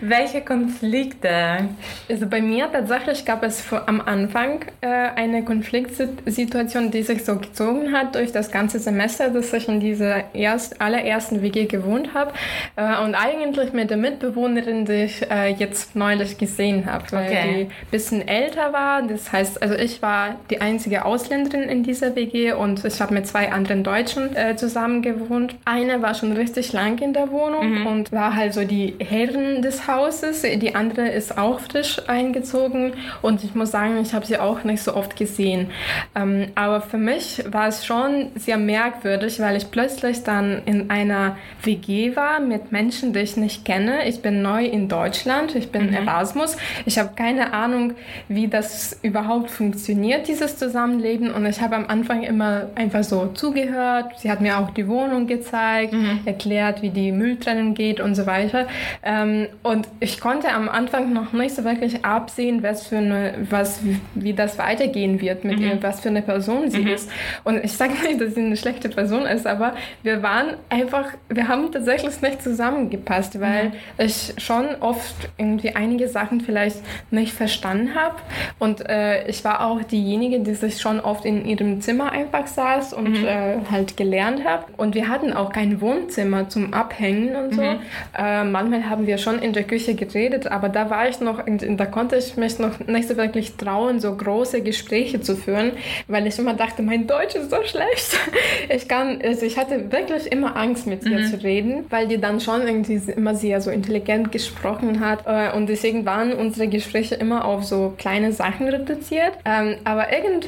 Welche Konflikte? Also bei mir tatsächlich gab es am Anfang äh, eine Konfliktsituation, die sich so gezogen hat durch das ganze Semester, dass ich in dieser erst, allerersten WG gewohnt habe äh, und eigentlich mit der Mitbewohnerin, die ich äh, jetzt neulich gesehen habe, weil okay. die ein bisschen älter war. Das heißt, also ich war die einzige Ausländerin in dieser WG und ich habe mit zwei anderen Deutschen äh, zusammen gewohnt. Eine war schon richtig lang in der Wohnung mhm. und war halt so die Herren des Hauses. Die andere ist auch frisch eingezogen und ich muss sagen, ich habe sie auch nicht so oft gesehen. Ähm, aber für mich war es schon sehr merkwürdig, weil ich plötzlich dann in einer WG war mit Menschen, die ich nicht kenne. Ich bin neu in Deutschland, ich bin mhm. Erasmus. Ich habe keine Ahnung, wie das überhaupt funktioniert, dieses Zusammenleben. Und ich habe am Anfang immer einfach so zugehört. Sie hat mir auch die Wohnung gezeigt, mhm. erklärt, wie die Mülltrennung geht und so weiter. Ähm, und ich konnte am Anfang noch nicht so wirklich absehen, was für eine, was, wie das weitergehen wird mit mhm. ihr, was für eine Person sie mhm. ist. Und ich sage nicht, dass sie eine schlechte Person ist, aber wir waren einfach, wir haben tatsächlich nicht zusammengepasst, weil mhm. ich schon oft irgendwie einige Sachen vielleicht nicht verstanden habe. Und äh, ich war auch diejenige, die sich schon oft in ihrem Zimmer einfach saß und mhm. äh, halt gelernt habe. Und wir hatten auch kein Wohnzimmer zum Abhängen und so. Mhm. Äh, manchmal haben wir schon in der Küche geredet, aber da war ich noch, da konnte ich mich noch nicht so wirklich trauen, so große Gespräche zu führen, weil ich immer dachte, mein Deutsch ist so schlecht. Ich kann, also ich hatte wirklich immer Angst, mit ihr mhm. zu reden, weil die dann schon irgendwie immer sehr so intelligent gesprochen hat. Äh, und deswegen waren unsere Gespräche immer auf so kleine Sachen reduziert. Ähm, aber irgendwann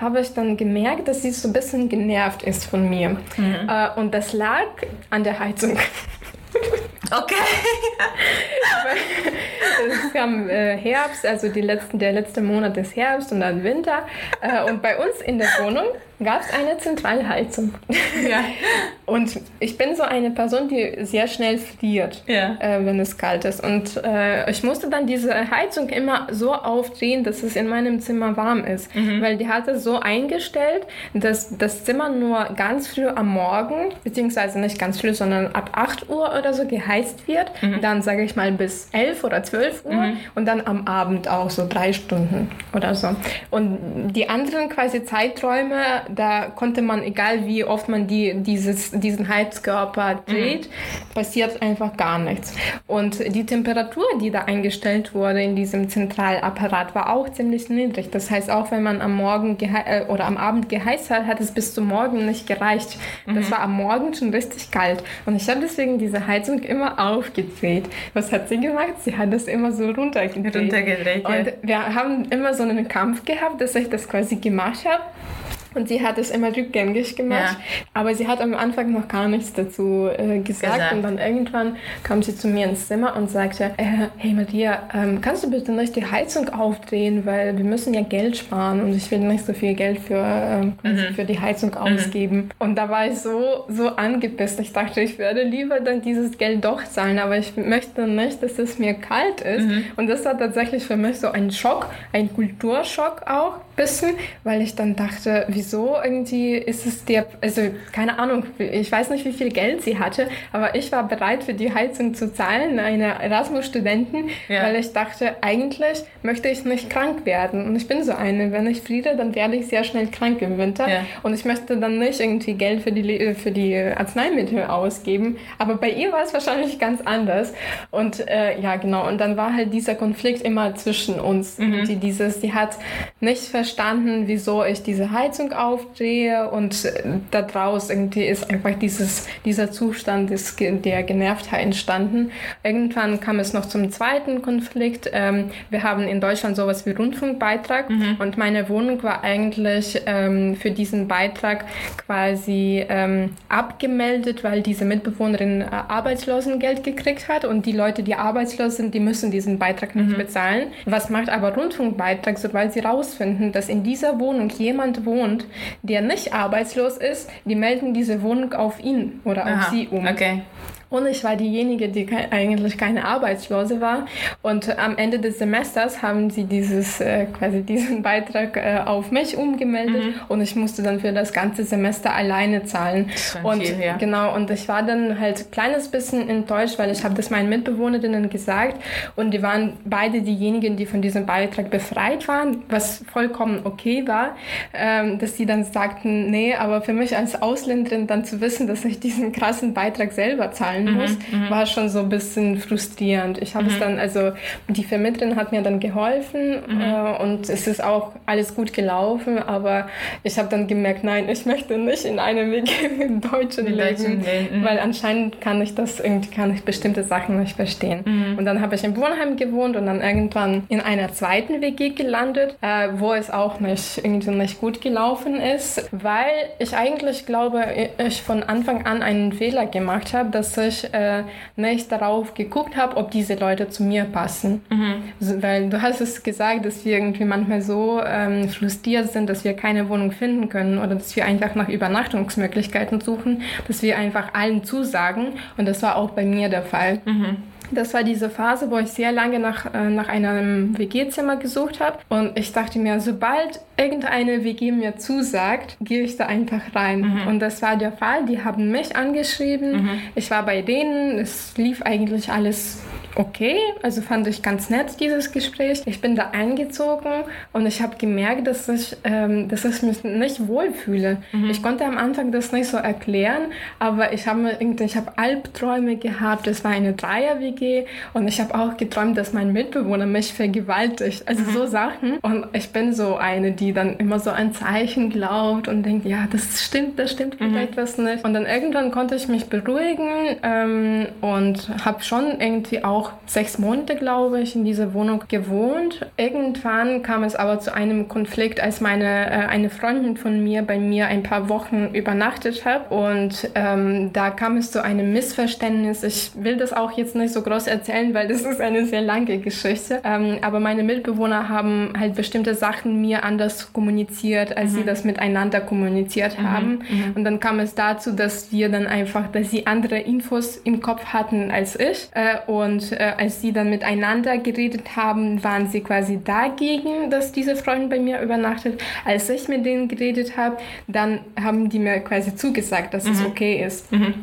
habe ich dann gemerkt, dass sie so ein bisschen genervt ist von mir. Mhm. Äh, und das lag an der Heizung. Okay. es kam äh, Herbst, also die letzten, der letzte Monat ist Herbst und dann Winter. Äh, und bei uns in der Wohnung gab es eine Zentralheizung. Ja. Und ich bin so eine Person, die sehr schnell friert, ja. äh, wenn es kalt ist. Und äh, ich musste dann diese Heizung immer so aufdrehen, dass es in meinem Zimmer warm ist. Mhm. Weil die hatte so eingestellt, dass das Zimmer nur ganz früh am Morgen, beziehungsweise nicht ganz früh, sondern ab 8 Uhr oder so geheizt wird. Mhm. Dann sage ich mal bis 11 oder 12 Uhr mhm. und dann am Abend auch so drei Stunden oder so. Und die anderen quasi Zeiträume da konnte man, egal wie oft man die, dieses, diesen Heizkörper dreht, mhm. passiert einfach gar nichts. Und die Temperatur, die da eingestellt wurde in diesem Zentralapparat, war auch ziemlich niedrig. Das heißt, auch wenn man am Morgen äh, oder am Abend geheizt hat, hat es bis zum Morgen nicht gereicht. Mhm. Das war am Morgen schon richtig kalt. Und ich habe deswegen diese Heizung immer aufgedreht. Was hat sie gemacht? Sie hat das immer so runtergedreht. runtergedreht. Und wir haben immer so einen Kampf gehabt, dass ich das quasi gemacht habe. Und sie hat es immer rückgängig gemacht. Ja. Aber sie hat am Anfang noch gar nichts dazu äh, gesagt. gesagt. Und dann irgendwann kam sie zu mir ins Zimmer und sagte, äh, hey Maria, ähm, kannst du bitte nicht die Heizung aufdrehen, weil wir müssen ja Geld sparen und ich will nicht so viel Geld für, ähm, mhm. für die Heizung mhm. ausgeben. Und da war ich so, so angepisst. Ich dachte, ich werde lieber dann dieses Geld doch zahlen, aber ich möchte nicht, dass es mir kalt ist. Mhm. Und das war tatsächlich für mich so ein Schock, ein Kulturschock auch, bisschen, weil ich dann dachte, wieso irgendwie ist es dir, also keine Ahnung, ich weiß nicht, wie viel Geld sie hatte, aber ich war bereit für die Heizung zu zahlen, eine Erasmus-Studenten, ja. weil ich dachte, eigentlich möchte ich nicht krank werden. Und ich bin so eine, wenn ich friere, dann werde ich sehr schnell krank im Winter. Ja. Und ich möchte dann nicht irgendwie Geld für die, für die Arzneimittel ausgeben. Aber bei ihr war es wahrscheinlich ganz anders. Und äh, ja, genau. Und dann war halt dieser Konflikt immer zwischen uns. Mhm. Die, dieses, die hat nicht verstanden, wieso ich diese Heizung Heizung aufdrehe und äh, da draus irgendwie ist einfach dieses, dieser Zustand des, der Genervtheit entstanden. Irgendwann kam es noch zum zweiten Konflikt. Ähm, wir haben in Deutschland sowas wie Rundfunkbeitrag mhm. und meine Wohnung war eigentlich ähm, für diesen Beitrag quasi ähm, abgemeldet, weil diese Mitbewohnerin äh, Arbeitslosengeld gekriegt hat und die Leute, die arbeitslos sind, die müssen diesen Beitrag nicht mhm. bezahlen. Was macht aber Rundfunkbeitrag, sobald sie rausfinden, dass in dieser Wohnung jemand wohnt, der nicht arbeitslos ist, die melden diese Wohnung auf ihn oder Aha. auf sie um. Okay. Und ich war diejenige, die ke eigentlich keine Arbeitslose war. Und am Ende des Semesters haben sie dieses, äh, quasi diesen Beitrag äh, auf mich umgemeldet mhm. und ich musste dann für das ganze Semester alleine zahlen. Und viel, ja. genau, und ich war dann halt ein kleines bisschen enttäuscht, weil ich habe das meinen Mitbewohnerinnen gesagt und die waren beide diejenigen, die von diesem Beitrag befreit waren, was vollkommen okay war, ähm, dass sie dann sagten, nee, aber für mich als Ausländerin dann zu wissen, dass ich diesen krassen Beitrag selber zahlen zahlen mhm, muss, mhm, war schon so ein bisschen frustrierend. Ich habe mhm. es dann, also die Vermittlerin hat mir dann geholfen mhm. äh, und es ist auch alles gut gelaufen, aber ich habe dann gemerkt, nein, ich möchte nicht in einem WG mit Deutschen leben, mhm. weil anscheinend kann ich das irgendwie, kann ich bestimmte Sachen nicht verstehen. Mhm. Und dann habe ich im Wohnheim gewohnt und dann irgendwann in einer zweiten WG gelandet, äh, wo es auch nicht irgendwie nicht gut gelaufen ist, weil ich eigentlich glaube, ich von Anfang an einen Fehler gemacht habe, dass ich ich äh, nicht darauf geguckt habe, ob diese Leute zu mir passen. Mhm. Also, weil du hast es gesagt, dass wir irgendwie manchmal so ähm, frustriert sind, dass wir keine Wohnung finden können oder dass wir einfach nach Übernachtungsmöglichkeiten suchen, dass wir einfach allen zusagen. Und das war auch bei mir der Fall. Mhm. Das war diese Phase, wo ich sehr lange nach, äh, nach einem WG-Zimmer gesucht habe. Und ich dachte mir, sobald irgendeine WG mir zusagt, gehe ich da einfach rein. Mhm. Und das war der Fall. Die haben mich angeschrieben. Mhm. Ich war bei denen. Es lief eigentlich alles okay. Also fand ich ganz nett, dieses Gespräch. Ich bin da eingezogen und ich habe gemerkt, dass ich, ähm, dass ich mich nicht wohlfühle. Mhm. Ich konnte am Anfang das nicht so erklären, aber ich habe ich habe Albträume gehabt. Es war eine Dreier-WG und ich habe auch geträumt, dass mein Mitbewohner mich vergewaltigt. Also mhm. so Sachen. Und ich bin so eine, die dann immer so ein Zeichen glaubt und denkt, ja, das stimmt, das stimmt mhm. vielleicht was nicht. Und dann irgendwann konnte ich mich beruhigen ähm, und habe schon irgendwie auch auch sechs Monate, glaube ich, in dieser Wohnung gewohnt. Irgendwann kam es aber zu einem Konflikt, als meine äh, eine Freundin von mir bei mir ein paar Wochen übernachtet hat und ähm, da kam es zu einem Missverständnis. Ich will das auch jetzt nicht so groß erzählen, weil das ist eine sehr lange Geschichte. Ähm, aber meine Mitbewohner haben halt bestimmte Sachen mir anders kommuniziert, als mhm. sie das miteinander kommuniziert mhm. haben. Mhm. Und dann kam es dazu, dass wir dann einfach, dass sie andere Infos im Kopf hatten als ich äh, und äh, als sie dann miteinander geredet haben, waren sie quasi dagegen, dass diese Freundin bei mir übernachtet. Als ich mit denen geredet habe, dann haben die mir quasi zugesagt, dass mhm. es okay ist. Mhm.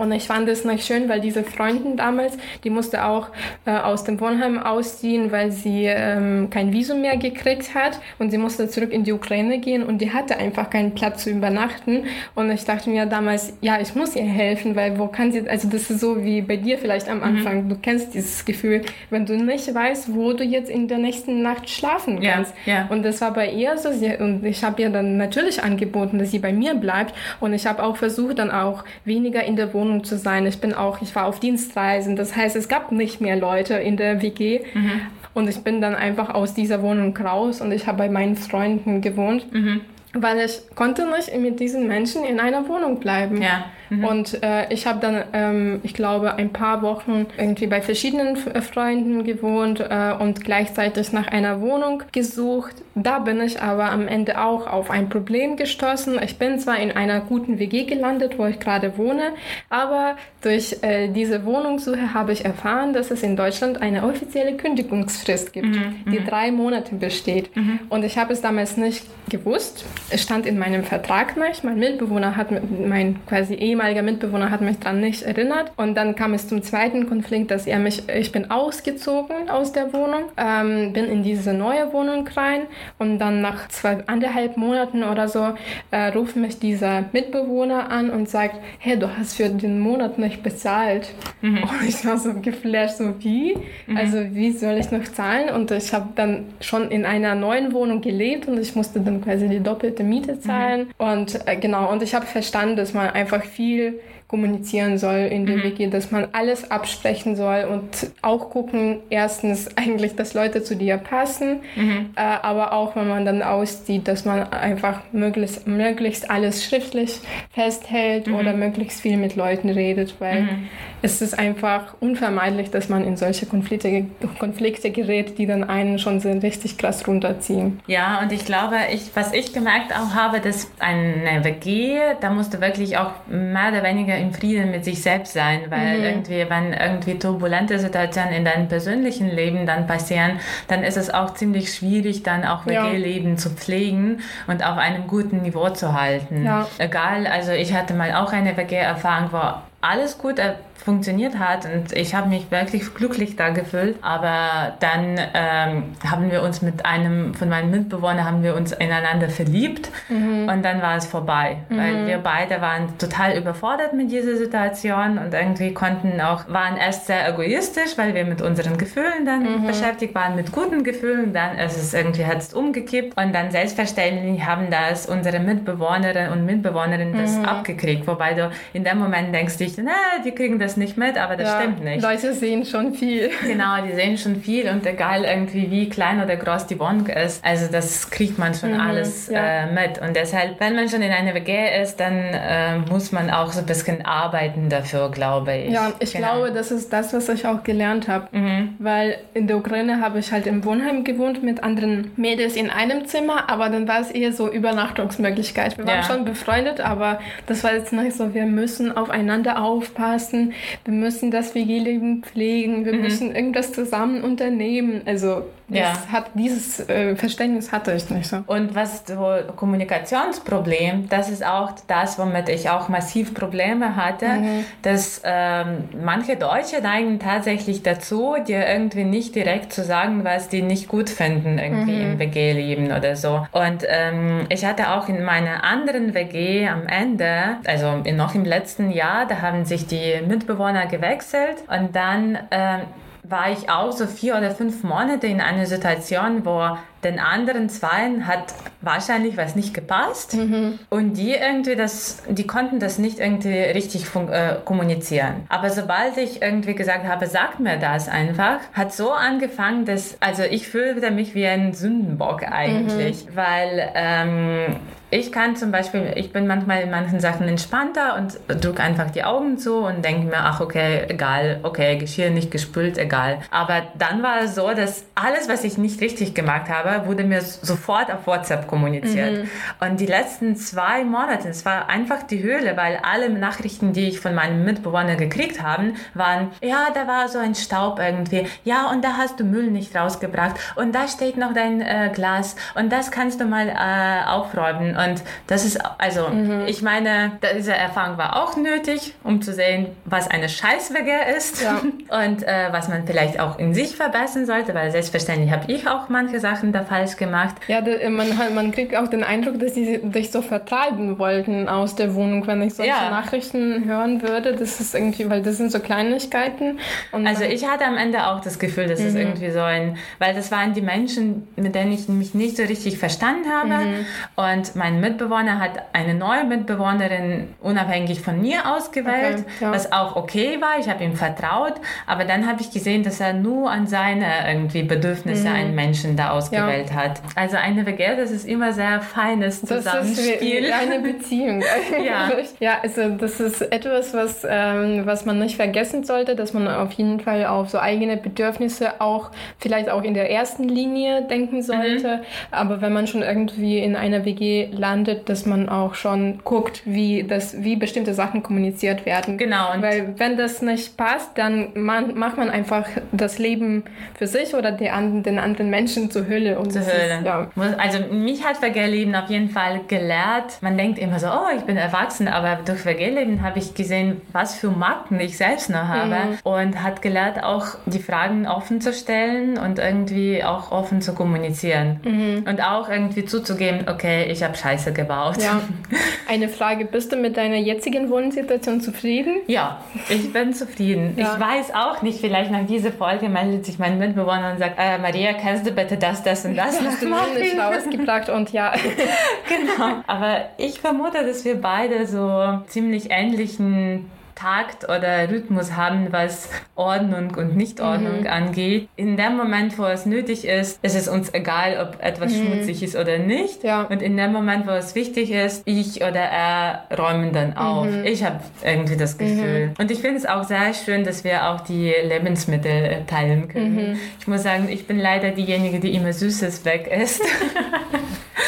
Und ich fand es nicht schön, weil diese Freundin damals, die musste auch äh, aus dem Wohnheim ausziehen, weil sie ähm, kein Visum mehr gekriegt hat und sie musste zurück in die Ukraine gehen und die hatte einfach keinen Platz zu übernachten. Und ich dachte mir damals, ja, ich muss ihr helfen, weil wo kann sie, also das ist so wie bei dir vielleicht am mhm. Anfang, mhm. du kennst dieses Gefühl, wenn du nicht weißt, wo du jetzt in der nächsten Nacht schlafen kannst. Ja, ja. Und das war bei ihr so, sie, und ich habe ihr dann natürlich angeboten, dass sie bei mir bleibt und ich habe auch versucht, dann auch weniger in der Wohnung Wohnung zu sein. Ich bin auch, ich war auf Dienstreisen. Das heißt, es gab nicht mehr Leute in der WG. Mhm. Und ich bin dann einfach aus dieser Wohnung raus und ich habe bei meinen Freunden gewohnt. Mhm. Weil ich konnte nicht mit diesen Menschen in einer Wohnung bleiben. Ja. Mhm. Und äh, ich habe dann, ähm, ich glaube, ein paar Wochen irgendwie bei verschiedenen äh, Freunden gewohnt äh, und gleichzeitig nach einer Wohnung gesucht. Da bin ich aber am Ende auch auf ein Problem gestoßen. Ich bin zwar in einer guten WG gelandet, wo ich gerade wohne, aber durch äh, diese Wohnungssuche habe ich erfahren, dass es in Deutschland eine offizielle Kündigungsfrist gibt, mhm. die mhm. drei Monate besteht. Mhm. Und ich habe es damals nicht gewusst. Es stand in meinem Vertrag nicht. Mein Mitbewohner hat mein quasi ehemaliger Mitbewohner hat mich daran nicht erinnert. Und dann kam es zum zweiten Konflikt, dass er mich, ich bin ausgezogen aus der Wohnung, ähm, bin in diese neue Wohnung rein und dann nach zwei, anderthalb Monaten oder so äh, ruft mich dieser Mitbewohner an und sagt, hey, du hast für den Monat nicht bezahlt. Mhm. Und ich war so geflasht, so wie? Mhm. Also wie soll ich noch zahlen? Und ich habe dann schon in einer neuen Wohnung gelebt und ich musste dann quasi die Doppel doppelte Miete zahlen. Mhm. Und äh, genau, und ich habe verstanden, dass man einfach viel kommunizieren soll in dem mhm. WG, dass man alles absprechen soll und auch gucken, erstens eigentlich, dass Leute zu dir passen, mhm. äh, aber auch, wenn man dann auszieht, dass man einfach möglichst, möglichst alles schriftlich festhält mhm. oder möglichst viel mit Leuten redet, weil mhm. es ist einfach unvermeidlich, dass man in solche Konflikte, Konflikte gerät, die dann einen schon so richtig krass runterziehen. Ja, und ich glaube, ich, was ich gemerkt auch habe, dass eine WG, da musste wirklich auch mehr oder weniger im Frieden mit sich selbst sein, weil mhm. irgendwie, wenn irgendwie turbulente Situationen in deinem persönlichen Leben dann passieren, dann ist es auch ziemlich schwierig, dann auch WG-Leben ja. zu pflegen und auf einem guten Niveau zu halten. Ja. Egal, also ich hatte mal auch eine WG-Erfahrung, wo alles gut äh, funktioniert hat und ich habe mich wirklich glücklich da gefühlt. Aber dann ähm, haben wir uns mit einem von meinen Mitbewohnern haben wir uns ineinander verliebt mhm. und dann war es vorbei, mhm. weil wir beide waren total überfordert mit dieser Situation und irgendwie konnten auch waren erst sehr egoistisch, weil wir mit unseren Gefühlen dann mhm. beschäftigt waren, mit guten Gefühlen. Dann ist es irgendwie hat es umgekippt und dann selbstverständlich haben das unsere Mitbewohnerinnen und Mitbewohnerinnen das mhm. abgekriegt, wobei du in dem Moment denkst, dich, na, die kriegen das nicht mit, aber das ja, stimmt nicht. Leute sehen schon viel. Genau, die sehen schon viel und egal irgendwie wie klein oder groß die Wohnung ist, also das kriegt man schon mhm, alles ja. äh, mit. Und deshalb, wenn man schon in einer WG ist, dann äh, muss man auch so ein bisschen arbeiten dafür, glaube ich. Ja, ich genau. glaube, das ist das, was ich auch gelernt habe. Mhm. Weil in der Ukraine habe ich halt im Wohnheim gewohnt mit anderen Mädels in einem Zimmer, aber dann war es eher so Übernachtungsmöglichkeit. Wir waren ja. schon befreundet, aber das war jetzt nicht so, wir müssen aufeinander aufpassen, wir müssen das WG-Leben pflegen, wir mhm. müssen irgendwas zusammen unternehmen. Also ja. hat, dieses äh, Verständnis hatte ich nicht so. Und was so Kommunikationsproblem, das ist auch das, womit ich auch massiv Probleme hatte, mhm. dass ähm, manche Deutsche neigen tatsächlich dazu, dir irgendwie nicht direkt zu sagen, was die nicht gut finden irgendwie mhm. im WG-Leben oder so. Und ähm, ich hatte auch in meiner anderen WG am Ende, also noch im letzten Jahr, da haben sich die Mitbewohner gewechselt und dann ähm, war ich auch so vier oder fünf Monate in einer Situation, wo den anderen Zweien hat wahrscheinlich was nicht gepasst mhm. und die irgendwie das, die konnten das nicht irgendwie richtig äh, kommunizieren. Aber sobald ich irgendwie gesagt habe, sag mir das einfach, hat so angefangen, dass, also ich fühlte mich wie ein Sündenbock eigentlich, mhm. weil ähm, ich kann zum Beispiel, ich bin manchmal in manchen Sachen entspannter und drücke einfach die Augen zu und denke mir, ach okay, egal, okay, Geschirr nicht gespült, egal. Aber dann war es so, dass alles, was ich nicht richtig gemacht habe, wurde mir sofort auf WhatsApp kommuniziert. Mhm. Und die letzten zwei Monate, es war einfach die Höhle, weil alle Nachrichten, die ich von meinen Mitbewohnern gekriegt habe, waren, ja, da war so ein Staub irgendwie, ja, und da hast du Müll nicht rausgebracht und da steht noch dein äh, Glas und das kannst du mal äh, aufräumen und das ist, also, mhm. ich meine, diese Erfahrung war auch nötig, um zu sehen, was eine Scheißwege ist ja. und äh, was man vielleicht auch in sich verbessern sollte, weil selbstverständlich habe ich auch manche Sachen da falsch gemacht. Ja, man, man kriegt auch den Eindruck, dass sie dich so vertreiben wollten aus der Wohnung, wenn ich solche ja. Nachrichten hören würde. Das ist irgendwie, weil das sind so Kleinigkeiten. also ich hatte am Ende auch das Gefühl, dass mhm. es irgendwie so ein, weil das waren die Menschen, mit denen ich mich nicht so richtig verstanden habe mhm. und mein mein Mitbewohner hat eine neue Mitbewohnerin unabhängig von mir ausgewählt, okay, ja. was auch okay war. Ich habe ihm vertraut, aber dann habe ich gesehen, dass er nur an seine irgendwie Bedürfnisse mhm. einen Menschen da ausgewählt ja. hat. Also eine WG, das ist immer sehr feines Zusammenspiel. Das ist eine Beziehung ja. ja, also das ist etwas, was, ähm, was man nicht vergessen sollte, dass man auf jeden Fall auf so eigene Bedürfnisse auch vielleicht auch in der ersten Linie denken sollte. Mhm. Aber wenn man schon irgendwie in einer WG landet, dass man auch schon guckt, wie das, wie bestimmte Sachen kommuniziert werden. Genau. Weil wenn das nicht passt, dann man, macht man einfach das Leben für sich oder die, den anderen Menschen zur Hölle. Und zur Hölle. Ist, ja. Also mich hat Vergehleben auf jeden Fall gelehrt. Man denkt immer so, oh, ich bin erwachsen, aber durch Vergehleben habe ich gesehen, was für Marken ich selbst noch habe mhm. und hat gelehrt, auch die Fragen offen zu stellen und irgendwie auch offen zu kommunizieren mhm. und auch irgendwie zuzugeben, okay, ich habe Scheiße Scheiße gebaut. Ja. Eine Frage, bist du mit deiner jetzigen Wohnsituation zufrieden? Ja, ich bin zufrieden. Ja. Ich weiß auch nicht, vielleicht nach dieser Folge meldet sich mein Mitbewohner und sagt, äh, Maria, kannst du bitte das, das und das hast du nicht rausgebracht und ja. genau. Aber ich vermute, dass wir beide so ziemlich ähnlichen Takt oder Rhythmus haben, was Ordnung und Nichtordnung mhm. angeht. In dem Moment, wo es nötig ist, ist es uns egal, ob etwas mhm. schmutzig ist oder nicht. Ja. Und in dem Moment, wo es wichtig ist, ich oder er räumen dann auf. Mhm. Ich habe irgendwie das mhm. Gefühl. Und ich finde es auch sehr schön, dass wir auch die Lebensmittel äh, teilen können. Mhm. Ich muss sagen, ich bin leider diejenige, die immer Süßes weg isst.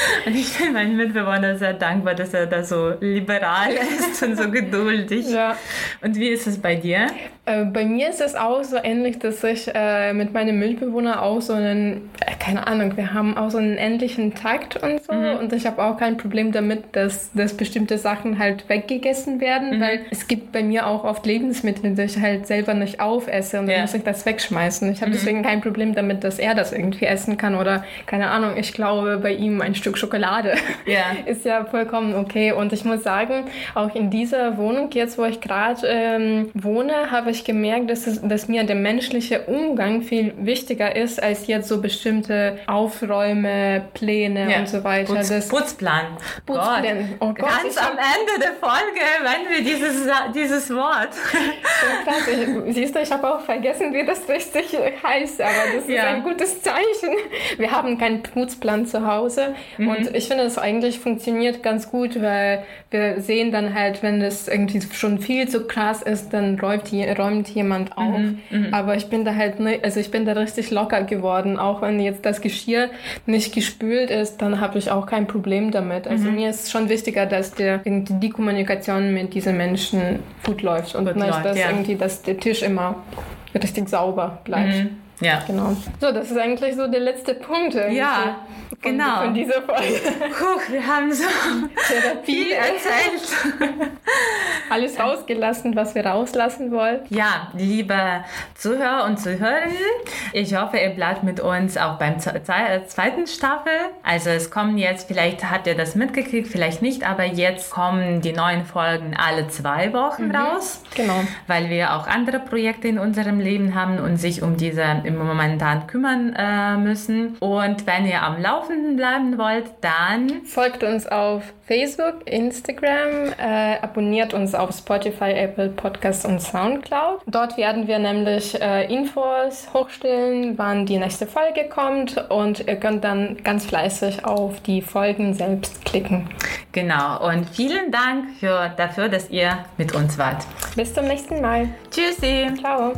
Und ich bin meinem Mitbewohner sehr dankbar, dass er da so liberal ist und so geduldig. Ja. Und wie ist es bei dir? Äh, bei mir ist es auch so ähnlich, dass ich äh, mit meinem Mitbewohner auch so einen, äh, keine Ahnung, wir haben auch so einen endlichen Takt und so. Mhm. Und ich habe auch kein Problem damit, dass, dass bestimmte Sachen halt weggegessen werden, mhm. weil es gibt bei mir auch oft Lebensmittel, die ich halt selber nicht aufesse und ja. dann muss ich das wegschmeißen. Ich habe mhm. deswegen kein Problem damit, dass er das irgendwie essen kann oder keine Ahnung, ich glaube bei ihm ein Stück Schokolade ja. ist ja vollkommen okay. Und ich muss sagen, auch in dieser Wohnung, jetzt wo ich gerade ähm, wohne, habe ich gemerkt, dass, es, dass mir der menschliche Umgang viel wichtiger ist, als jetzt so bestimmte Aufräume, Pläne ja. und so weiter. Putz, das Putzplan. Putzplan. Oh Gott, Ganz am Ende der Folge wenn wir dieses, dieses Wort. Krass. Ich, siehst du, ich habe auch vergessen, wie das richtig heißt, aber das ja. ist ein gutes Zeichen. Wir haben keinen Putzplan zu Hause mhm. und ich finde, es eigentlich funktioniert ganz gut, weil wir sehen dann halt, wenn das irgendwie schon viel zu krass ist, dann räumt, räumt jemand auf. Mhm, mhm, Aber ich bin da halt, ne, also ich bin da richtig locker geworden. Auch wenn jetzt das Geschirr nicht gespült ist, dann habe ich auch kein Problem damit. Also mhm. mir ist schon wichtiger, dass der, die Kommunikation mit diesen Menschen gut läuft und gut nicht, läuft, dass ja. irgendwie, dass der Tisch immer richtig sauber bleibt. Mhm. Ja. Genau. So, das ist eigentlich so der letzte Punkt. Irgendwie. Ja, von, genau. Von dieser Folge. Puh, wir haben so Therapie viel erzählt. Alles rausgelassen, was wir rauslassen wollen. Ja, liebe Zuhörer und Zuhörerinnen, ich hoffe, ihr bleibt mit uns auch beim zweiten Staffel. Also es kommen jetzt, vielleicht habt ihr das mitgekriegt, vielleicht nicht, aber jetzt kommen die neuen Folgen alle zwei Wochen mhm. raus. Genau. Weil wir auch andere Projekte in unserem Leben haben und sich um diese im momentan kümmern äh, müssen. Und wenn ihr am Laufenden bleiben wollt, dann folgt uns auf Facebook, Instagram, äh, abonniert uns auf Spotify, Apple Podcasts und Soundcloud. Dort werden wir nämlich äh, Infos hochstellen, wann die nächste Folge kommt und ihr könnt dann ganz fleißig auf die Folgen selbst klicken. Genau und vielen Dank für, dafür, dass ihr mit uns wart. Bis zum nächsten Mal. Tschüssi. Ciao.